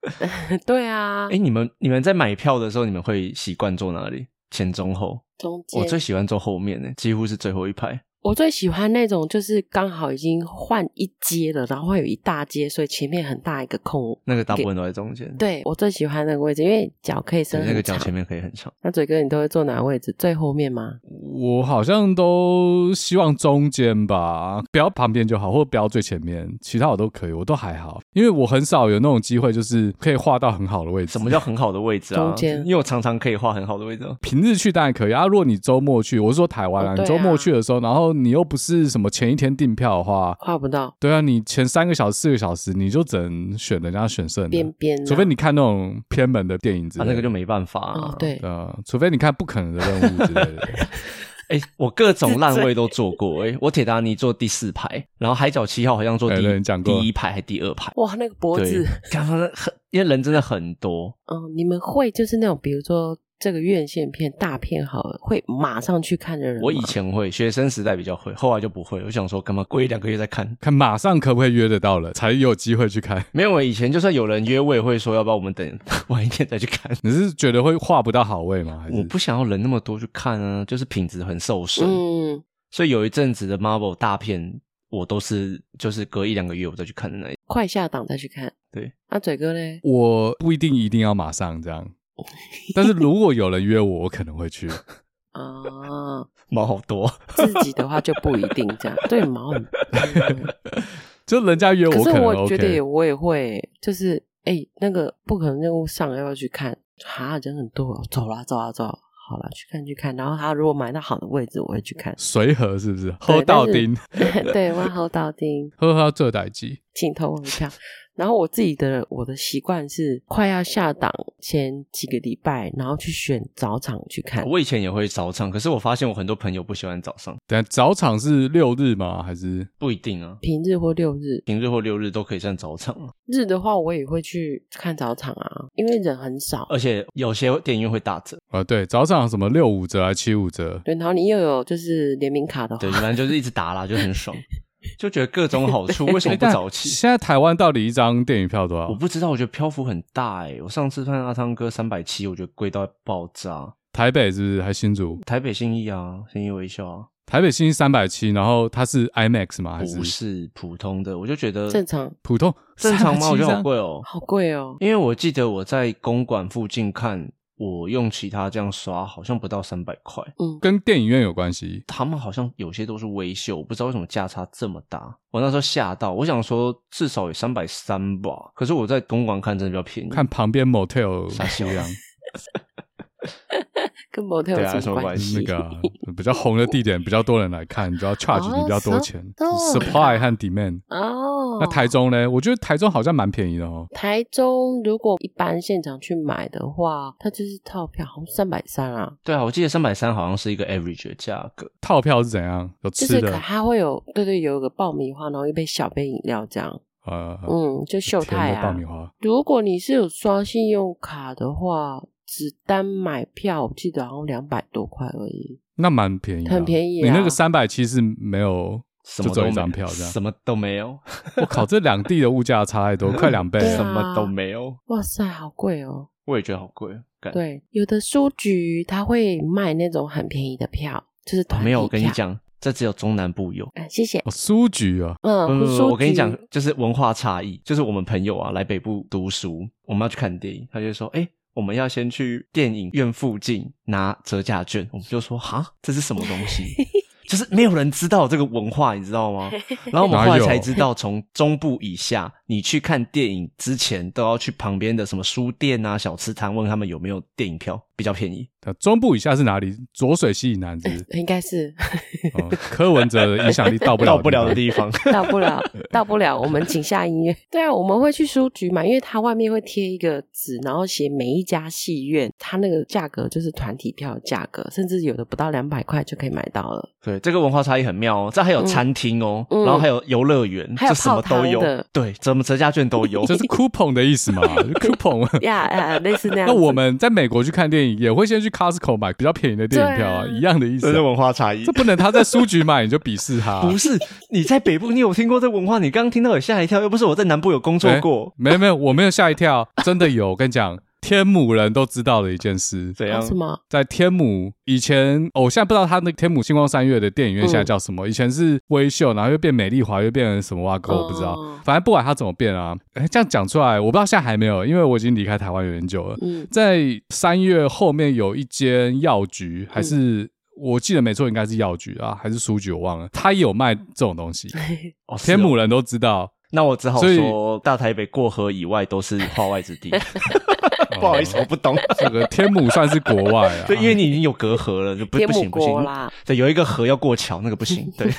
对啊，哎、欸，你们你们在买票的时候，你们会习惯坐哪里？前中后？中间。我最喜欢坐后面呢，几乎是最后一排。我最喜欢那种，就是刚好已经换一阶了，然后会有一大阶，所以前面很大一个空。那个大部分都在中间。对，我最喜欢那个位置，因为脚可以伸很长。那个脚前面可以很长。那嘴哥，你都会坐哪个位置？最后面吗？我好像都希望中间吧，不要旁边就好，或者不要最前面，其他我都可以，我都还好，因为我很少有那种机会，就是可以画到很好的位置。什么叫很好的位置啊？中间。因为我常常可以画很好的位置。平日去当然可以啊，如果你周末去，我是说台湾啊，哦、啊你周末去的时候，然后你又不是什么前一天订票的话，跨不到。对啊，你前三个小时、四个小时，你就只能选人家选剩边边，除非你看那种偏门的电影之类的，啊、那个就没办法、啊哦。对，呃，除非你看不可能的任务之类的。哎、欸，我各种烂位都做过。哎、欸，我铁达尼坐第四排，然后海角七号好像坐第、欸、第一排还第二排。哇，那个脖子，刚刚很，因为人真的很多。嗯，你们会就是那种，比如说。这个院线片大片好了，会马上去看的人。我以前会，学生时代比较会，后来就不会。我想说，干嘛过一两个月再看？看马上可不可以约得到了，才有机会去看？没有，我以前就算有人约，我也会说，要不要我们等 晚一点再去看？你是觉得会画不到好位吗？还是我不想要人那么多去看啊，就是品质很受损。嗯，所以有一阵子的 Marvel 大片，我都是就是隔一两个月我再去看的那一快下档再去看。对，阿嘴哥呢？我不一定一定要马上这样。但是如果有人约我，我可能会去。啊，毛好多，自己的话就不一定这样。对，毛很多，就人家约我，可是我觉得也我也会，就是哎、欸，那个不可能任务上要不要去看？哈，人很多，走啦，走啦，走啦，好了，去看去看。然后他如果买到好的位置，我会去看。随和是不是？喝到丁，对，我要喝到丁，喝到这台机，请投我一票。然后我自己的我的习惯是快要下档前几个礼拜，然后去选早场去看。我以前也会早场，可是我发现我很多朋友不喜欢早上。等下早场是六日吗？还是不一定啊？平日或六日，平日或六日都可以算早场。日的话，我也会去看早场啊，因为人很少，而且有些电影院会打折啊。对，早场什么六五折啊七五折？对，然后你又有就是联名卡的话，对，反正就是一直打啦，就很爽。就觉得各种好处，为什么不早起？现在台湾到底一张电影票多少？我不知道，我觉得漂浮很大哎、欸。我上次看阿汤哥三百七，我觉得贵到爆炸。台北是不是还新竹？台北信义啊，信义微笑啊。台北新义三百七，然后它是 IMAX 吗？还是不是普通的？我就觉得正常，普通正常吗？我觉得好贵哦，好贵哦。因为我记得我在公馆附近看。我用其他这样刷，好像不到三百块。嗯，跟电影院有关系。他们好像有些都是微秀，我不知道为什么价差这么大。我那时候吓到，我想说至少有三百三吧。可是我在东莞看真的比较便宜。看旁边 motel 啥修养。跟 motel 有什么关系？那个比较红的地点，比较多人来看，就要 charge 你比较多钱。Supply 和 demand。哦。那台中呢？我觉得台中好像蛮便宜的哦。台中如果一般现场去买的话，它就是套票，好像三百三啊。对啊，我记得三百三好像是一个 average 的价格。套票是怎样？有吃的？它会有，对对，有一个爆米花，然后一杯小杯饮料这样。呃，嗯，就秀泰啊。爆米花。如果你是有刷信用卡的话。只单买票，我记得好像两百多块而已，那蛮便宜，很便宜。你那个三百七是没有什么一张票，这样什么都没有。我靠，这两地的物价差太多，快两倍，什么都没有。哇塞，好贵哦！我也觉得好贵。对，有的书局他会卖那种很便宜的票，就是团体票。没有，我跟你讲，这只有中南部有。啊，谢谢。书局啊，嗯，我跟你讲，就是文化差异，就是我们朋友啊来北部读书，我们要去看电影，他就说，哎。我们要先去电影院附近拿折价券，我们就说哈，这是什么东西？就是没有人知道这个文化，你知道吗？然后我们后来才知道，从中部以下，你去看电影之前，都要去旁边的什么书店啊、小吃摊问他们有没有电影票，比较便宜。中部以下是哪里？浊水溪以南是，应该是。哦、柯文哲的影响力到不了到不了的地方，到不了，到不了。我们请下音乐。对啊，我们会去书局嘛，因为它外面会贴一个纸，然后写每一家戏院，它那个价格就是团体票的价格，甚至有的不到两百块就可以买到了。对，这个文化差异很妙哦。这还有餐厅哦，嗯、然后还有游乐园，这、嗯、什么都有。对，怎么折价券都有，这是 coupon 的意思嘛？coupon 呀呀，类似那样。那我们在美国去看电影，也会先去 Costco 买比较便宜的电影票啊，一样的意思。这是文化差异，这不能他在书局买你就鄙视他。不是你在北部，你有听过这文化？你刚刚听到有吓一跳，又不是我在南部有工作过。没有没有，我没有吓一跳，真的有。我跟你讲。天母人都知道的一件事，怎样？什么？在天母以前，哦，我现在不知道他那天母星光三月的电影院现在叫什么。嗯、以前是微秀，然后又变美丽华，又变成什么挖沟，我不知道。哦、反正不管他怎么变啊，哎，这样讲出来，我不知道现在还没有，因为我已经离开台湾有点久了。嗯、在三月后面有一间药局，还是、嗯、我记得没错，应该是药局啊，还是书局，我忘了。他也有卖这种东西，哦、天母人都知道。那我只好说，大台北过河以外都是化外之地。不好意思，我不懂。这个天母算是国外啊？对，因为你已经有隔阂了，就不不行不行啦。对，有一个河要过桥，那个不行。对，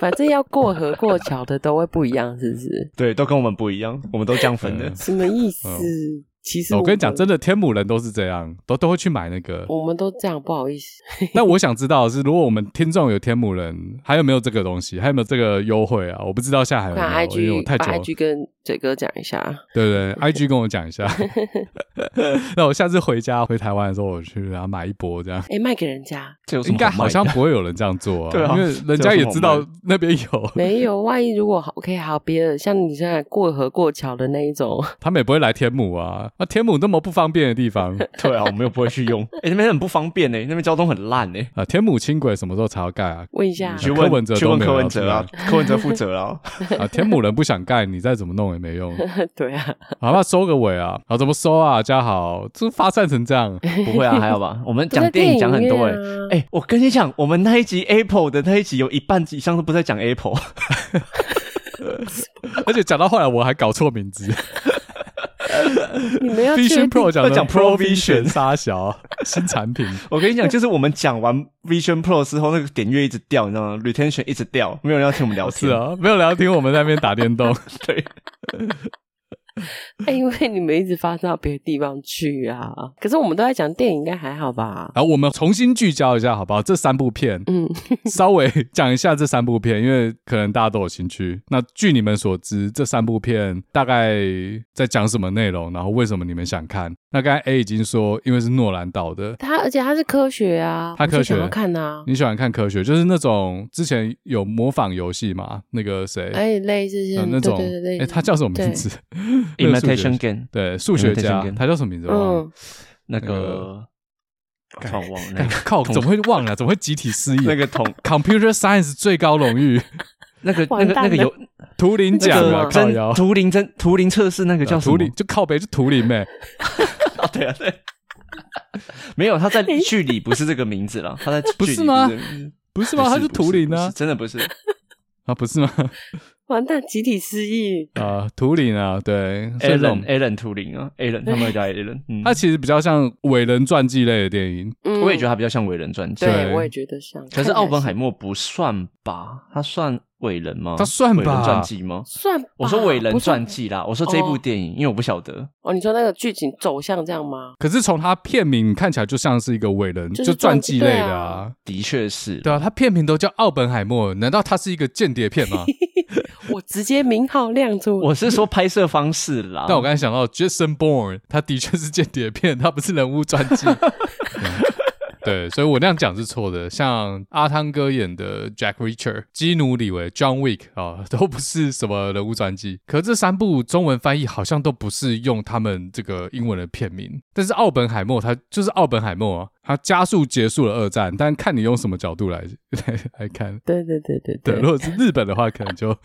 反正要过河过桥的都会不一样，是不是？对，都跟我们不一样，我们都这样分的。什么意思？其实我，我跟你讲，真的天母人都是这样，都都会去买那个。我们都这样，不好意思。那我想知道的是，如果我们听众有天母人，还有没有这个东西？还有没有这个优惠啊？我不知道现在还有没有。因为我太久了。IG 跟嘴哥讲一下。对对，IG 跟我讲一下。那我下次回家回台湾的时候，我去然后买一波这样。哎，卖给人家，应该好像不会有人这样做啊。对啊，因为人家也知道那边有。没有，万一如果好，OK，好别的，像你现在过河过桥的那一种，他们也不会来天母啊。那天母那么不。方便的地方，对啊，我们又不会去用。哎、欸，那边很不方便呢，那边交通很烂呢。啊，天母轻轨什么时候才要盖啊？问一下，去问柯文哲，去问柯文哲啊，柯文哲负责啊。啊，天母人不想盖，你再怎么弄也没用。对啊，好吧，收个尾啊。好，怎么收啊？家豪，这发散成这样，不会啊，还好吧？我们讲电影讲很多哎。哎、欸，我跟你讲，我们那一集 Apple 的那一集有一半以上都不在讲 Apple，而且讲到后来我还搞错名字。你们要 Vision Pro 讲讲 Pro Vision 杀小新产品，我跟你讲，就是我们讲完 Vision Pro 之后，那个点阅一直掉，你知道吗？Retention 一直掉，没有人要听我们聊天。是啊，没有人要听我们在那边打电动。对。哎，因为你们一直发到别的地方去啊。可是我们都在讲电影，应该还好吧？然后我们重新聚焦一下，好不好？这三部片，嗯，稍微讲一下这三部片，因为可能大家都有兴趣。那据你们所知，这三部片大概在讲什么内容？然后为什么你们想看？那刚才 A 已经说，因为是诺兰导的，他而且他是科学啊，他科学好看啊。你喜欢看科学，就是那种之前有模仿游戏嘛？那个谁？哎，类似像那种，哎，他叫什么名字？Imitation Game，对，数学家，他叫什么名字？嗯，那个，靠忘了，那个靠，怎么会忘了？怎么会集体失忆？那个同 Computer Science 最高荣誉，那个那个那个有图灵奖啊，真图灵真图灵测试那个叫什么？图灵就靠北是图灵呗。哦，对啊，对，没有，他在剧里不是这个名字了，他在不是吗？不是吗？他是图灵呢，真的不是啊？不是吗？完蛋，集体失忆啊！图灵啊，对，Alan，Alan 图灵啊，Alan，他们叫 Alan，他其实比较像伟人传记类的电影，我也觉得他比较像伟人传记，对，我也觉得像。可是奥本海默不算吧？他算。伟人吗？他算吧？伟人传记吗？算。我说伟人传记啦，我说这部电影，因为我不晓得。哦，你说那个剧情走向这样吗？可是从他片名看起来就像是一个伟人，就传记类的啊。的确是。对啊，他片名都叫奥本海默，难道他是一个间谍片吗？我直接名号亮出。我是说拍摄方式啦。但我刚才想到 Jason Bourne，他的确是间谍片，他不是人物传记。对，所以我那样讲是错的。像阿汤哥演的 Jack Reacher、基努里维 John Wick 啊，都不是什么人物传记。可这三部中文翻译好像都不是用他们这个英文的片名。但是奥本海默他就是奥本海默啊，他加速结束了二战。但看你用什么角度来来 来看。对对对对对，如果是日本的话，可能就。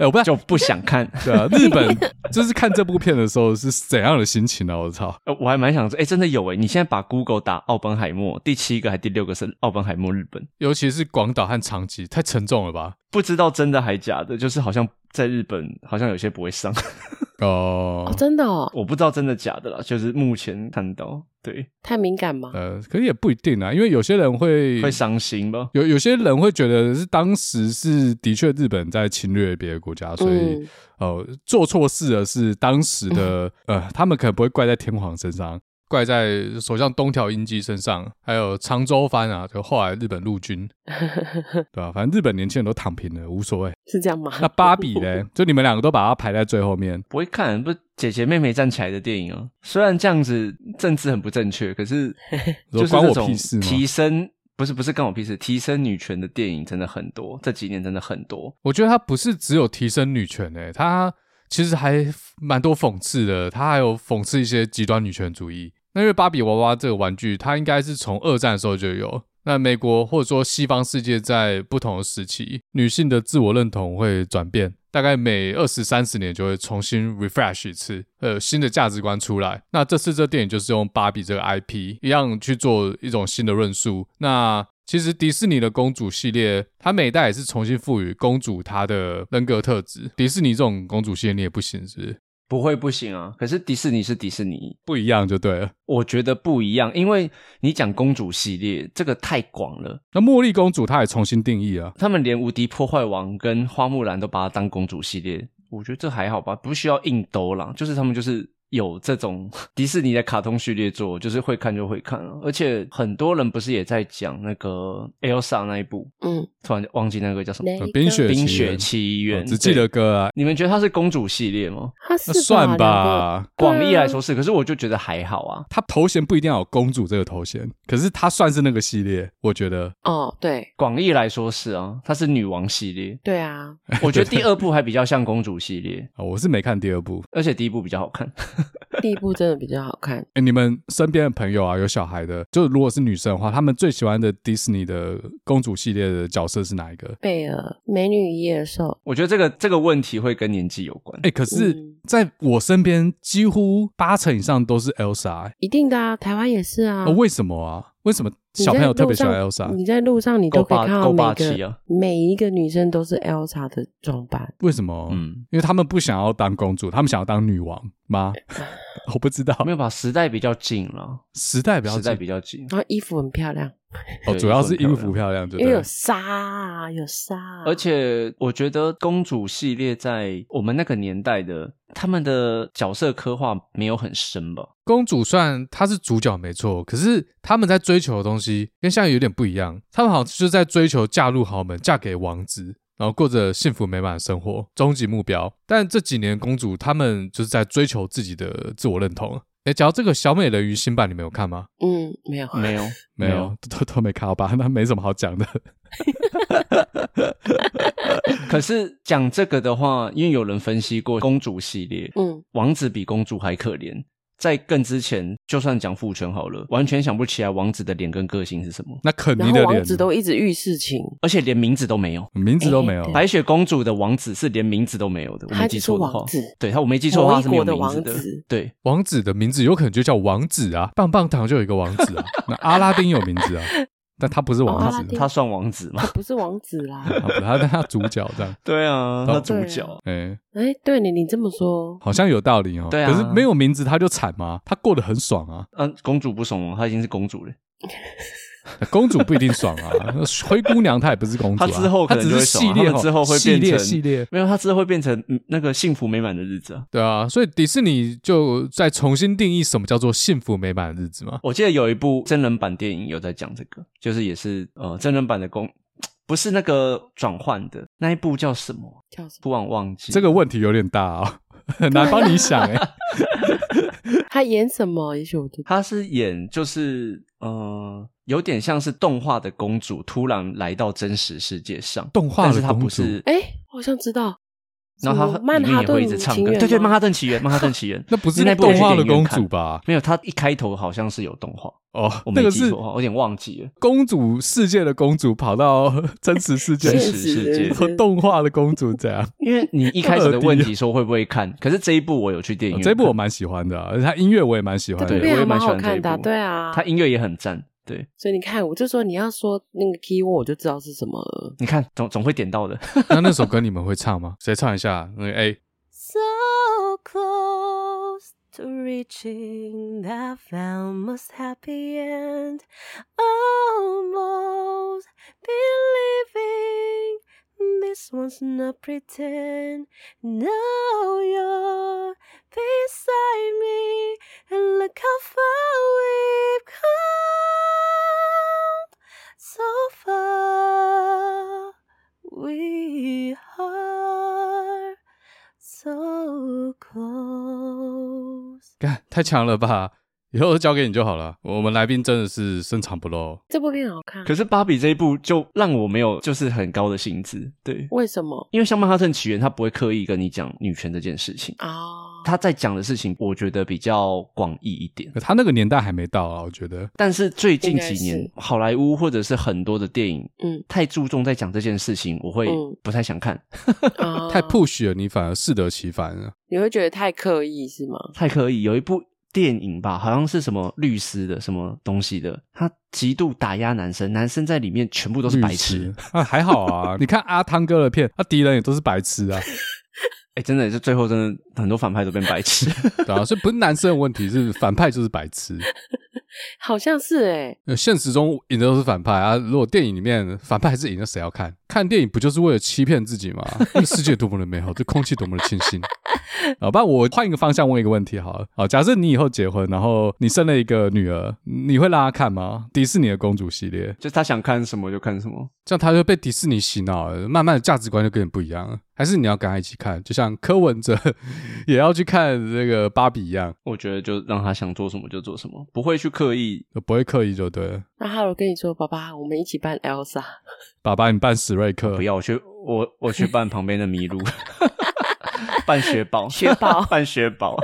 哎，我不就不想看，对啊，日本就是看这部片的时候是怎样的心情呢？我操！我还蛮想说，哎，真的有哎！你现在把 Google 打奥本海默，第七个还第六个是奥本海默日本，尤其是广岛和长崎，太沉重了吧？不知道真的还假的，就是好像在日本好像有些不会上。哦，哦，真的哦，我不知道真的假的啦，就是目前看到，对，太敏感吗？呃，可是也不一定啊，因为有些人会会伤心吧，有有些人会觉得是当时是的确日本在侵略别的国家，所以呃、做错事的是当时的、嗯、呃，他们可能不会怪在天皇身上。怪在首相东条英机身上，还有长州藩啊，就后来日本陆军，对吧、啊？反正日本年轻人都躺平了，无所谓，是这样吗？那芭比呢？就你们两个都把它排在最后面，不会看，不是姐姐妹妹站起来的电影啊。虽然这样子政治很不正确，可是 就是关我屁事。提升不是不是关我屁事，提升女权的电影真的很多，这几年真的很多。我觉得它不是只有提升女权诶、欸，它其实还蛮多讽刺的，它还有讽刺一些极端女权主义。那因为芭比娃娃这个玩具，它应该是从二战的时候就有。那美国或者说西方世界在不同的时期，女性的自我认同会转变，大概每二十三十年就会重新 refresh 一次，呃，新的价值观出来。那这次这电影就是用芭比这个 IP 一样去做一种新的论述。那其实迪士尼的公主系列，它每代也是重新赋予公主她的人格特质。迪士尼这种公主系列你也不行，是不是？不会不行啊！可是迪士尼是迪士尼，不一样就对了。我觉得不一样，因为你讲公主系列这个太广了。那茉莉公主她也重新定义啊，他们连无敌破坏王跟花木兰都把它当公主系列，我觉得这还好吧，不需要硬兜啦，就是他们就是。有这种迪士尼的卡通序列作，就是会看就会看了，而且很多人不是也在讲那个 Elsa 那一部，嗯，突然忘记那个叫什么，《冰雪冰雪奇缘》，只记得歌啊。你们觉得它是公主系列吗？它是算吧，广义来说是，可是我就觉得还好啊。它头衔不一定要有公主这个头衔，可是它算是那个系列，我觉得。哦，对，广义来说是啊，它是女王系列。对啊，我觉得第二部还比较像公主系列。我是没看第二部，而且第一部比较好看。第一部真的比较好看。哎、欸，你们身边的朋友啊，有小孩的，就如果是女生的话，他们最喜欢的迪士尼的公主系列的角色是哪一个？贝尔，美女与野兽。我觉得这个这个问题会跟年纪有关。哎、欸，可是在我身边，几乎八成以上都是 Elsa、欸。一定的啊，台湾也是啊。为什么啊？为什么小朋友特别喜欢 Elsa？你在路上，你都可以看到每个啊，每一个女生都是 Elsa 的装扮。为什么？嗯，因为他们不想要当公主，他们想要当女王吗？我不知道，没有吧？时代比较近了，时代比较时代比较近，然后衣服很漂亮。哦，主要是衣服漂亮，对，因为有纱，啊有纱。而且我觉得公主系列在我们那个年代的，他们的角色刻画没有很深吧？公主算她是主角没错，可是他们在追求的东西跟现在有点不一样。他们好像就是在追求嫁入豪门，嫁给王子，然后过着幸福美满的生活，终极目标。但这几年公主他们就是在追求自己的自我认同。哎，讲到这个小美人鱼新版，你们有看吗？嗯，没有，没有，没有，都都没看好吧？那没什么好讲的。可是讲这个的话，因为有人分析过公主系列，嗯，王子比公主还可怜。在更之前，就算讲父权好了，完全想不起来王子的脸跟个性是什么。那肯定的脸，王子都一直遇事情，而且连名字都没有，名字都没有。白雪公主的王子是连名字都没有的，我没记错的话。对他，我没记错的话是没有名字的。对，王子的名字有可能就叫王子啊，棒棒糖就有一个王子啊，那阿拉丁有名字啊。但他不是王子，他算王子吗？他不是王子啦，他他主角这样。对啊，他主角。哎哎，对你你这么说，好像有道理哦。对啊，可是没有名字他就惨吗？他过得很爽啊。嗯，公主不爽吗？她已经是公主了。公主不一定爽啊，灰姑娘她也不是公主，她之后可能就会爽，系列之后会变成系列，没有，她之后会变成那个幸福美满的日子啊。对啊，所以迪士尼就在重新定义什么叫做幸福美满的日子嘛。我记得有一部真人版电影有在讲这个，就是也是呃真人版的公，不是那个转换的那一部叫什么？叫什么？突然忘记。这个问题有点大啊，很 难帮你想哎。他演什么？也许我知道。他是演就是呃。有点像是动画的公主突然来到真实世界上，动画的公主。哎，我好像知道。然后他里面也会一直唱歌，对对，《曼哈顿奇缘》，《曼哈顿奇缘》那不是那动画的公主吧？没有，他一开头好像是有动画哦，我没记错，我有点忘记了。公主世界的公主跑到真实世界，真实世界和动画的公主这样。因为你一开始的问题说会不会看，可是这一部我有去电影院，这一部我蛮喜欢的，而且他音乐我也蛮喜欢的，对，我也蛮喜欢这一部，对啊，他音乐也很赞。对，所以你看，我就说你要说那个 keyword，我就知道是什么了。你看，总总会点到的。那那首歌你们会唱吗？谁唱一下？那个 A。So close to reaching that famous happy end, almost believing this one's not pretend. Now you're beside me, and look how far we've come. So far, we are so close. 干，太强了吧！ 以后都交给你就好了。我们来宾真的是深藏不露。这部片好看，可是芭比这一部就让我没有就是很高的兴致。对，为什么？因为像《曼哈顿起源》，他不会刻意跟你讲女权这件事情啊。他在讲的事情，我觉得比较广义一点。他那个年代还没到啊，我觉得。但是最近几年，好莱坞或者是很多的电影，嗯，太注重在讲这件事情，我会不太想看。太 push 了，你反而适得其反了。你会觉得太刻意是吗？太刻意，有一部。电影吧，好像是什么律师的什么东西的，他极度打压男生，男生在里面全部都是白痴啊，还好啊，你看阿汤哥的片，他敌人也都是白痴啊，哎、欸，真的是最后真的很多反派都变白痴，对啊，所以不是男生的问题，是反派就是白痴。好像是哎、欸，现实中赢的都是反派啊。如果电影里面反派还是赢，那谁要看？看电影不就是为了欺骗自己吗？这个世界多么的美好，这空气多么的清新。好，吧我换一个方向问一个问题好了。好，假设你以后结婚，然后你生了一个女儿，你会让她看吗？迪士尼的公主系列，就她想看什么就看什么，这样她就被迪士尼洗脑了，慢慢的价值观就跟你不一样了。还是你要跟她一起看，就像柯文哲 也要去看这个芭比一样？我觉得就让她想做什么就做什么，不会去刻意，不会刻意就对了。那哈罗跟你说，爸爸，我们一起扮 Elsa。爸爸，你扮史瑞克。不要，我去，我我去扮旁边的麋鹿。扮雪宝，雪宝，扮雪宝。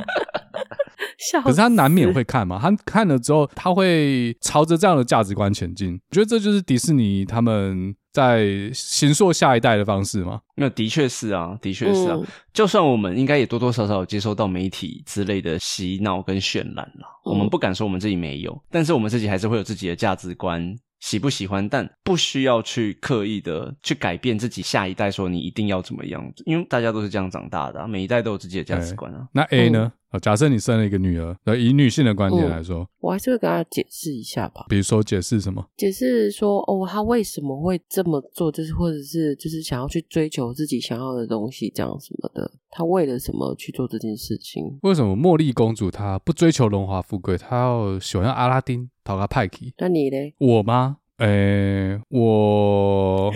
可是他难免会看嘛，他看了之后，他会朝着这样的价值观前进。我觉得这就是迪士尼他们在形塑下一代的方式嘛。那的确是啊，的确是啊。嗯、就算我们应该也多多少少有接收到媒体之类的洗脑跟渲染了，嗯、我们不敢说我们自己没有，但是我们自己还是会有自己的价值观。喜不喜欢，但不需要去刻意的去改变自己下一代，说你一定要怎么样，因为大家都是这样长大的，啊，每一代都有自己的价值观啊。那 A 呢？假设你生了一个女儿，以女性的观点来说，嗯、我还是会跟她解释一下吧。比如说解释什么？解释说哦，她为什么会这么做，就是或者是就是想要去追求自己想要的东西，这样什么的。她为了什么去做这件事情？为什么茉莉公主她不追求荣华富贵，她要喜欢阿拉丁讨个派克？那你呢？我吗？诶、欸，我。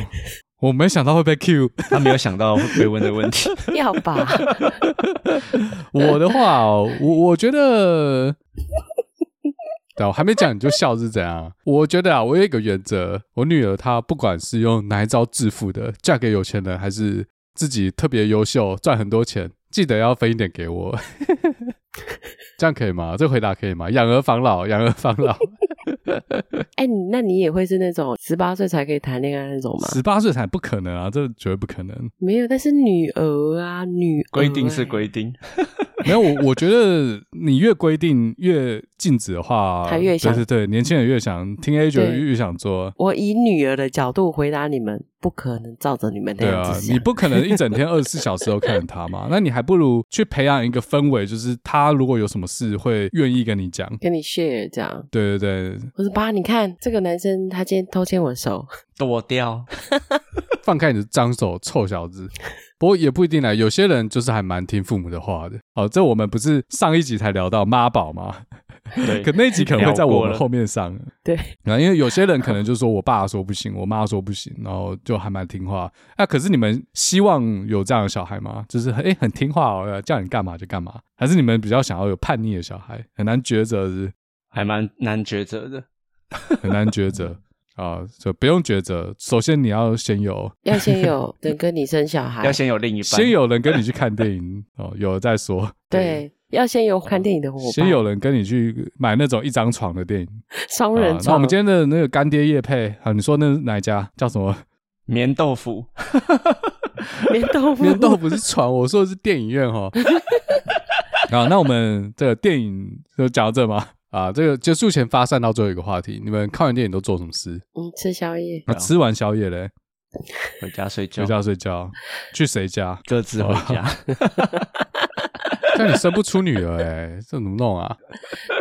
我没想到会被 Q，他没有想到会被问的问题。要吧？我的话哦，我我觉得，对，我还没讲你就笑是怎样？我觉得啊，我有一个原则，我女儿她不管是用哪一招致富的，嫁给有钱人，还是自己特别优秀赚很多钱，记得要分一点给我。这样可以吗？这回答可以吗？养儿防老，养儿防老。哎、欸，那你也会是那种十八岁才可以谈恋爱那种吗？十八岁才不可能啊，这绝对不可能。没有，但是女儿啊，女规定是规定。没有，我我觉得你越规定越禁止的话，他越想。对对对，年轻人越想听 A 就越想做。我以女儿的角度回答你们，不可能照着你们的样子。对啊，你不可能一整天二十四小时都看着他嘛？那你还不如去培养一个氛围，就是他如果有什么事会愿意跟你讲，跟你 share 这样。对对对。我说爸，你看这个男生，他今天偷牵我手，躲掉，放开你的脏手，臭小子。不过也不一定啦，有些人就是还蛮听父母的话的。哦，这我们不是上一集才聊到妈宝吗？对，可那一集可能会在我们后面上。对，啊，因为有些人可能就说我爸说不行，我妈说不行，然后就还蛮听话。那、啊、可是你们希望有这样的小孩吗？就是哎、欸，很听话哦，叫你干嘛就干嘛？还是你们比较想要有叛逆的小孩？很难抉择是，是？还蛮难抉择的，很难抉择。啊，就不用抉择。首先，你要先有，要先有人跟你生小孩，要先有另一半，先有人跟你去看电影哦，有了再说。对，对要先有看电影的伙伴，先有人跟你去买那种一张床的电影，双人床。那我们今天的那个干爹叶配啊，你说那是哪一家？叫什么？棉豆腐，棉豆腐，棉豆腐是床，我说的是电影院哈。啊，那我们这个电影就讲到这吗？啊，这个结束前发散到最后一个话题，你们看完电影都做什么事？嗯，吃宵夜。那、啊、吃完宵夜嘞？回家睡觉。回家睡觉。去谁家？各自回家。但你生不出女儿哎、欸，这怎么弄啊？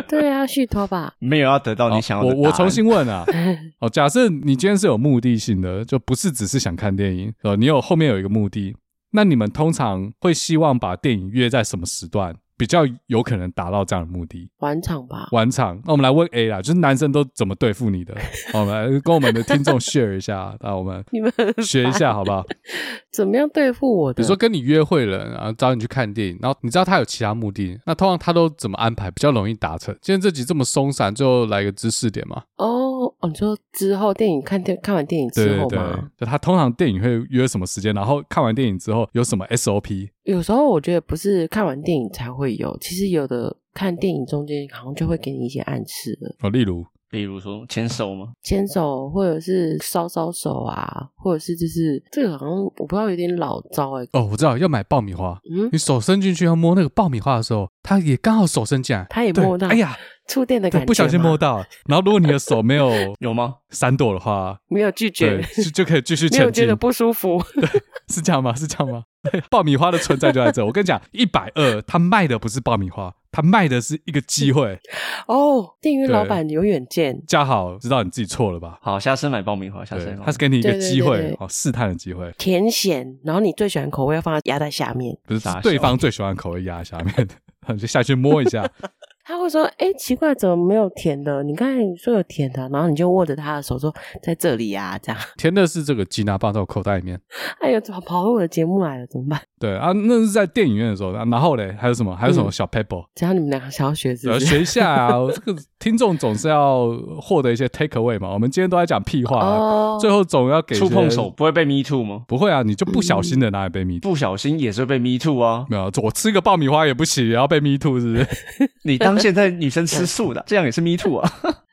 对啊，续托吧。没有要得到你想要的。我我重新问啊。哦，假设你今天是有目的性的，就不是只是想看电影，呃，你有后面有一个目的，那你们通常会希望把电影约在什么时段？比较有可能达到这样的目的，晚场吧。晚场，那我们来问 A 啦，就是男生都怎么对付你的？我们来跟我们的听众 share 一下，那我们 你们学一下好不好？怎么样对付我的？比如说跟你约会了，然后找你去看电影，然后你知道他有其他目的，那通常他都怎么安排比较容易达成？今天这集这么松散，最后来个知识点嘛？哦，哦，你说之后电影看电看完电影之后吗？对对对，就他通常电影会约什么时间？然后看完电影之后有什么 SOP？有时候我觉得不是看完电影才会有，其实有的看电影中间好像就会给你一些暗示的。哦，例如，比如说牵手吗？牵手，或者是搔搔手啊，或者是就是这个好像我不知道有点老招哎、欸。哦，我知道要买爆米花，嗯，你手伸进去要摸那个爆米花的时候，他也刚好手伸进来，他也摸到，哎呀。触电的感觉，不小心摸到，然后如果你的手没有 有吗？闪躲的话，没有拒绝，就就可以继续前进。没有觉得不舒服，对，是这样吗？是这样吗？爆米花的存在就在这。我跟你讲，一百二，他卖的不是爆米花，他卖的是一个机会。哦，电影院老板有远见。嘉豪，知道你自己错了吧？好，下次买爆米花，下次他是给你一个机会，哦，试探的机会。甜咸，然后你最喜欢口味要放在压在下面，不是对方最喜欢口味压在下面的，就下去摸一下。他会说：“哎、欸，奇怪，怎么没有甜的？你刚才说有甜的，然后你就握着他的手说，在这里呀、啊，这样。甜的是这个吉拿棒在我口袋里面。哎呦，怎么跑回我的节目来了？怎么办？对啊，那是在电影院的时候。然后嘞，还有什么？还有什么小 pebble？只要你们两个想要学，是学一下啊。这个听众总是要获得一些 take away 嘛。我们今天都在讲屁话，哦、最后总要给触碰手，不会被 me too 吗？不会啊，你就不小心的拿来被 me too，、嗯、不小心也是被 me too 啊。没有，我吃个爆米花也不行，也要被 me too 是不是？你当现在女生吃。吃素的，这样也是 me too 啊？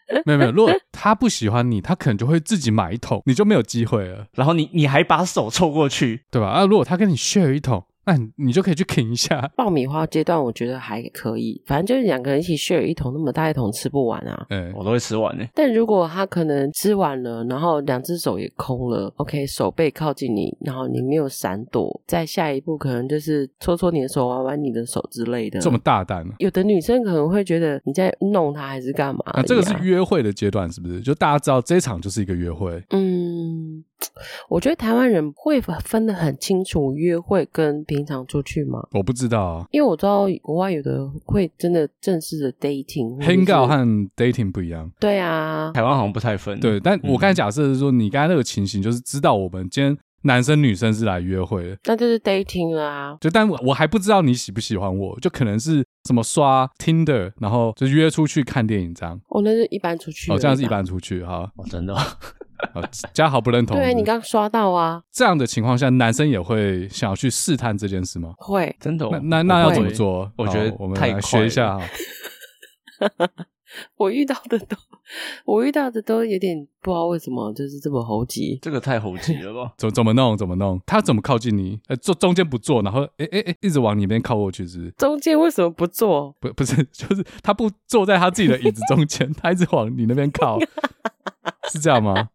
没有没有，如果他不喜欢你，他可能就会自己买一桶，你就没有机会了。然后你你还把手凑过去，对吧？啊，如果他跟你 share 一桶，那你就可以去啃一下。爆米花阶段我觉得还可以，反正就是两个人一起 share 一桶那么大一桶吃不完啊。嗯，我都会吃完呢。但如果他可能吃完了，然后两只手也空了，OK，手背靠近你，然后你没有闪躲，在下一步可能就是搓搓你的手，玩玩你的手之类的。这么大胆？有的女生可能会觉得你在弄她还是干嘛？那、啊、这个是约会的阶段是不是？就大家知道这一场就是一个约会。嗯。我觉得台湾人会分得很清楚，约会跟平常出去吗？我不知道啊，因为我知道国外有的会真的正式的 dating，hang out 和 dating 不一样。对啊，台湾好像不太分。对，但我刚才假设是说，你刚才那个情形就是知道我们今天男生女生是来约会的，那就是 dating 啦。就但我我还不知道你喜不喜欢我，就可能是什么刷 Tinder，然后就约出去看电影这样。哦，那是一般出去。哦，这样是一般出去哈。哦，真的。嘉豪不认同。对，你刚刷到啊。这样的情况下，男生也会想要去试探这件事吗？会，真的、哦。那那那要怎么做？我觉得我们来学一下。我遇到的都，我遇到的都有点不知道为什么，就是这么猴急。这个太猴急了吧？怎怎么弄？怎么弄？他怎么靠近你？呃，坐中间不坐，然后哎哎哎，一直往你那边靠过去，是不是？中间为什么不坐？不不是，就是他不坐在他自己的椅子中间，他一直往你那边靠，是这样吗？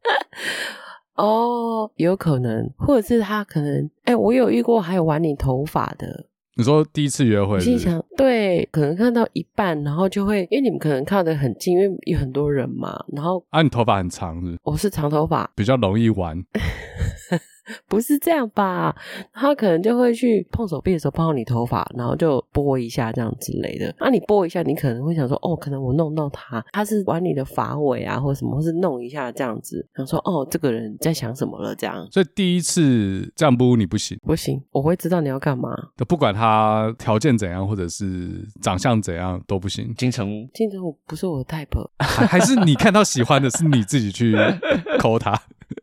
哦，有可能，或者是他可能，哎，我有遇过，还有玩你头发的。你说第一次约会是不是？心想对，可能看到一半，然后就会，因为你们可能靠得很近，因为有很多人嘛，然后啊，你头发很长是是？我是长头发，比较容易玩。不是这样吧？他可能就会去碰手臂的时候碰到你头发，然后就拨一下这样之类的。那、啊、你拨一下，你可能会想说，哦，可能我弄到他，他是玩你的发尾啊，或者什么，或是弄一下这样子，想说，哦，这个人在想什么了这样。所以第一次这样拨你不行，不行，我会知道你要干嘛。就不管他条件怎样，或者是长相怎样都不行。金城武，金城武不是我的 type，还还是你看到喜欢的是你自己去 抠他。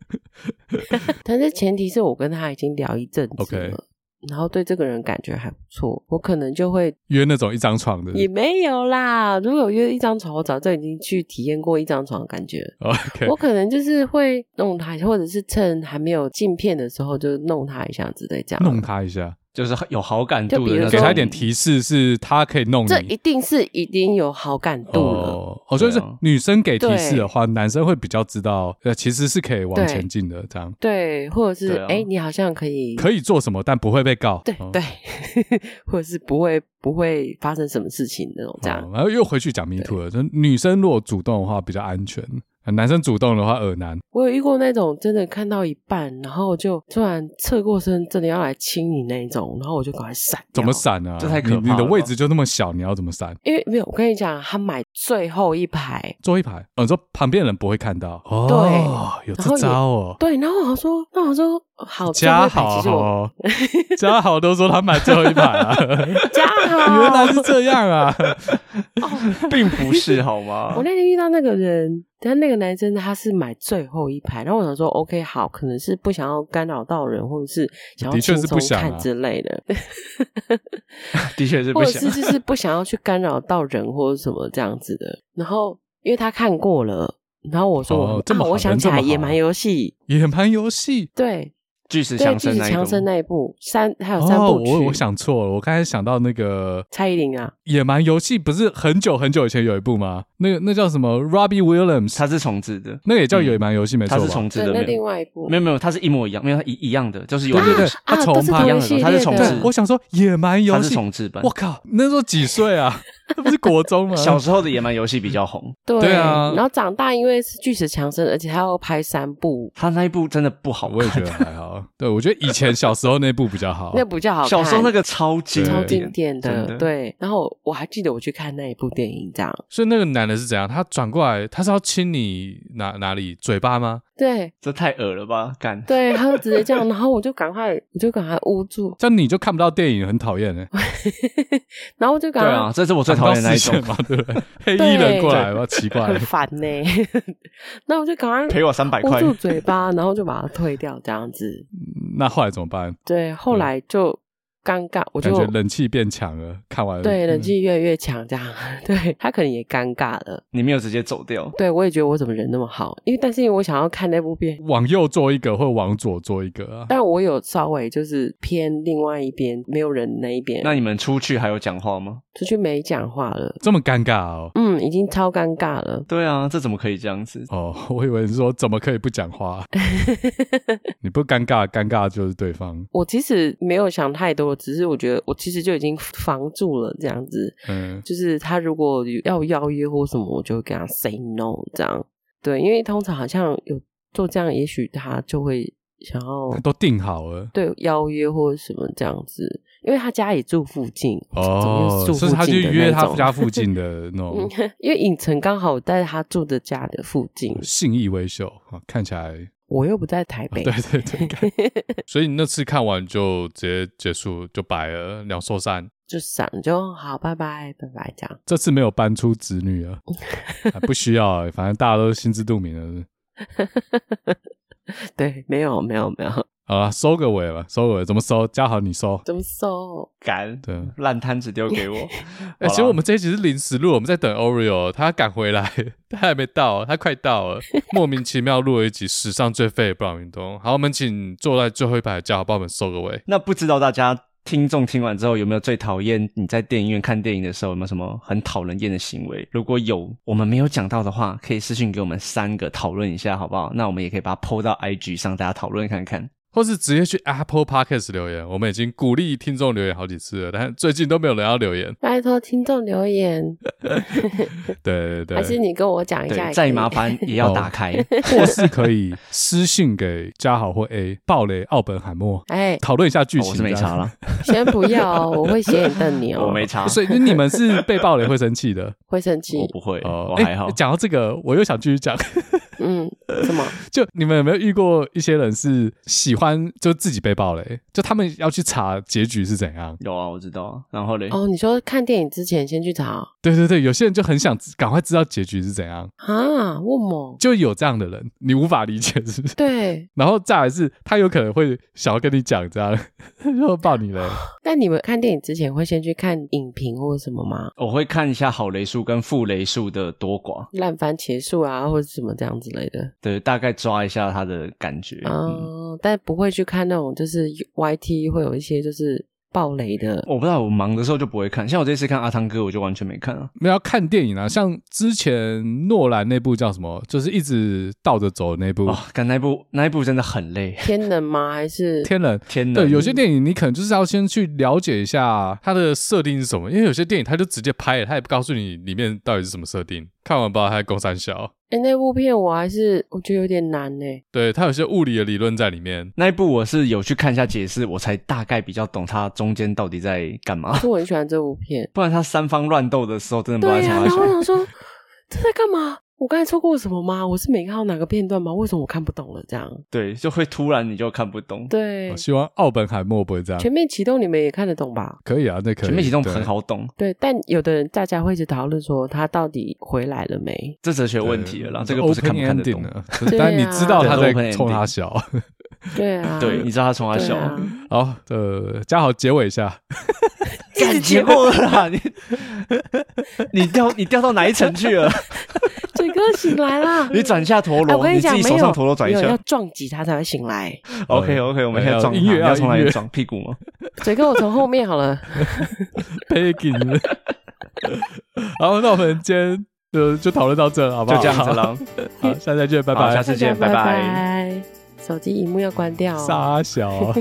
但是前提是我跟他已经聊一阵子了，Okay. 然后对这个人感觉还不错，我可能就会约那种一张床的。也没有啦，如果有约一张床，我早就已经去体验过一张床的感觉。Okay. 我可能就是会弄他，或者是趁还没有镜片的时候就弄他一下之类这样。弄他一下。就是有好感度的，给他一点提示，是他可以弄你。这一定是已经有好感度了。哦，哦，所以是女生给提示的话，男生会比较知道，呃，其实是可以往前进的，这样。对，或者是哎，你好像可以可以做什么，但不会被告。对对，或者是不会不会发生什么事情那种这样。然后又回去讲 Me Too 了，就女生如果主动的话比较安全。男生主动的话，耳难。我有遇过那种真的看到一半，然后就突然侧过身，真的要来亲你那种，然后我就赶快闪。怎么闪啊？这太可怕了。你的位置就那么小，你要怎么闪？因为没有，我跟你讲，他买最后一排，最后一排。哦，你说旁边的人不会看到。哦，对，有这招哦。对，然后我说，那我说。好，嘉豪，嘉豪都说他买最后一排啊，嘉豪原来是这样啊，并不是好吗？我那天遇到那个人，但那个男生他是买最后一排，然后我想说，OK，好，可能是不想要干扰到人，或者是想要轻松看之类的，的确是不想，或者是就是不想要去干扰到人或者什么这样子的。然后因为他看过了，然后我说，哦、这么好，我想起来野蛮游戏，野蛮游戏，对。巨石强森那一部三还有三部曲，哦、我我想错了，我刚才想到那个蔡依林啊，野蛮游戏不是很久很久以前有一部吗？那个那叫什么？Robbie Williams，他是重置的，那个也叫野蛮游戏，没错，他是重置的。那另外一部没有没有，他是一模一样，没有他一一样的，就是有对对对，他重拍一样的，他是重制。我想说野蛮游戏，他是重制版。我靠，那时候几岁啊？那不是国中吗？小时候的野蛮游戏比较红，对啊。然后长大，因为是巨石强森，而且他要拍三部，他那一部真的不好，我也觉得还好。对，我觉得以前小时候那部比较好，那部比较好。小时候那个超经超经典的，对。然后我还记得我去看那一部电影，这样。所以那个男的是怎样？他转过来，他是要亲你哪哪里？嘴巴吗？对，这太恶了吧！干，对，他就直接这样，然后我就赶快，我就赶快捂住，这样你就看不到电影，很讨厌哎。然后我就赶快，对啊，这是我最讨厌的那一种嘛，对不对？黑衣人过来，我奇怪，很烦呢。那我就赶快赔我三百块，捂住嘴巴，然后就把它退掉，这样子。那后来怎么办？对，后来就尴尬，我就感觉冷气变强了。看完了对，冷气越来越强，这样，嗯、对他可能也尴尬了。你没有直接走掉？对，我也觉得我怎么人那么好，因为但是因为我想要看那部片，往右坐一个或往左坐一个啊。但我有稍微就是偏另外一边，没有人那一边。那你们出去还有讲话吗？出去没讲话了，这么尴尬哦。嗯，已经超尴尬了。对啊，这怎么可以这样子？哦，我以为你说怎么可以不讲话？你不尴尬，尴尬就是对方。我其实没有想太多，只是我觉得我其实就已经防住了这样子。嗯，就是他如果要邀约或什么，我就会跟他 say no 这样。对，因为通常好像有做这样，也许他就会想要 都定好了。对，邀约或者什么这样子，因为他家也住附近哦，所以他就约他家附近的 那种。因为影城刚好在他住的家的附近，信义威秀啊，看起来。我又不在台北，对对对，所以你那次看完就直接结束，就摆了，两说散，就散就好，拜拜拜拜这样。这次没有搬出子女啊，不需要，反正大家都心知肚明了。对，没有没有没有。好了，收个尾吧，收个尾，怎么收？嘉豪你收，怎么收？赶，对，烂摊子丢给我。哎、欸，其实我们这一集是临时录，我们在等 Oreo，他赶回来，他还没到，他快到了，莫名其妙录了一集史上最废的布朗运动。好，我们请坐在最后一排的嘉豪帮我们收个尾。那不知道大家听众听完之后有没有最讨厌你在电影院看电影的时候有没有什么很讨人厌的行为？如果有，我们没有讲到的话，可以私信给我们三个讨论一下，好不好？那我们也可以把它 PO 到 IG 上，大家讨论看看。或是直接去 Apple Podcast 留言，我们已经鼓励听众留言好几次了，但最近都没有人要留言。拜托听众留言，对对对，还是你跟我讲一下，再麻烦也要打开，或是可以私信给嘉豪或 A 暴雷奥本海默，哎，讨论一下剧情。我是没差了，先不要，我会斜眼瞪你哦。我没查，所以你们是被暴雷会生气的，会生气？我不会，我还好。讲到这个，我又想继续讲。嗯，什么？就你们有没有遇过一些人是喜欢就自己被爆雷？就他们要去查结局是怎样？有啊，我知道。然后嘞？哦，你说看电影之前先去查？对对对，有些人就很想赶快知道结局是怎样啊？为什么？就有这样的人，你无法理解是不是？对。然后再来是，他有可能会想要跟你讲这样，就爆你雷。那你们看电影之前会先去看影评或者什么吗？我会看一下好雷数跟负雷数的多寡，烂番茄数啊，或者什么这样子。之类的，对，大概抓一下他的感觉，嗯，嗯，但不会去看那种，就是 YT 会有一些就是。暴雷的，我不知道，我忙的时候就不会看。像我这次看阿汤哥，我就完全没看啊。没有要看电影啊，像之前诺兰那部叫什么，就是一直倒着走的那部。哦，看那部，那一部真的很累。天冷吗？还是天冷？天冷。对，有些电影你可能就是要先去了解一下它的设定是什么，因为有些电影它就直接拍了，它也不告诉你里面到底是什么设定。看完不知道它在公三小。哎、欸，那部片我还是我觉得有点难呢。对，它有些物理的理论在里面。那一部我是有去看一下解释，我才大概比较懂它中间到底在干嘛。我很喜欢这部片，不然它三方乱斗的时候，真的不知道在干嘛。对呀、啊，然后我想说这在干嘛？我刚才错过什么吗？我是没看到哪个片段吗？为什么我看不懂了？这样对，就会突然你就看不懂。对，我希望奥本海默不会这样。全面启动你们也看得懂吧？可以啊，那可以。全面启动很好懂。对，但有的人大家会一直讨论说他到底回来了没？这哲学问题了啦，这个不是看不看得懂的。但你知道他在冲他笑。对啊，对，你知道他冲他笑。好，呃，嘉豪结尾一下。干结尾了啦，你 你掉你掉到哪一层去了？嘴 哥醒来啦，你转一下陀螺，我跟你讲，你自己手上陀螺转一下，要撞击他才会醒来。OK OK，我们现在撞音乐，要从哪里撞屁股吗？嘴哥，我从后面好了。Peggy，好，那我们今天就就讨论到这，好不好？就这样子了。好，下次再见，拜拜。下次见，拜拜。手机荧幕要关掉。傻小。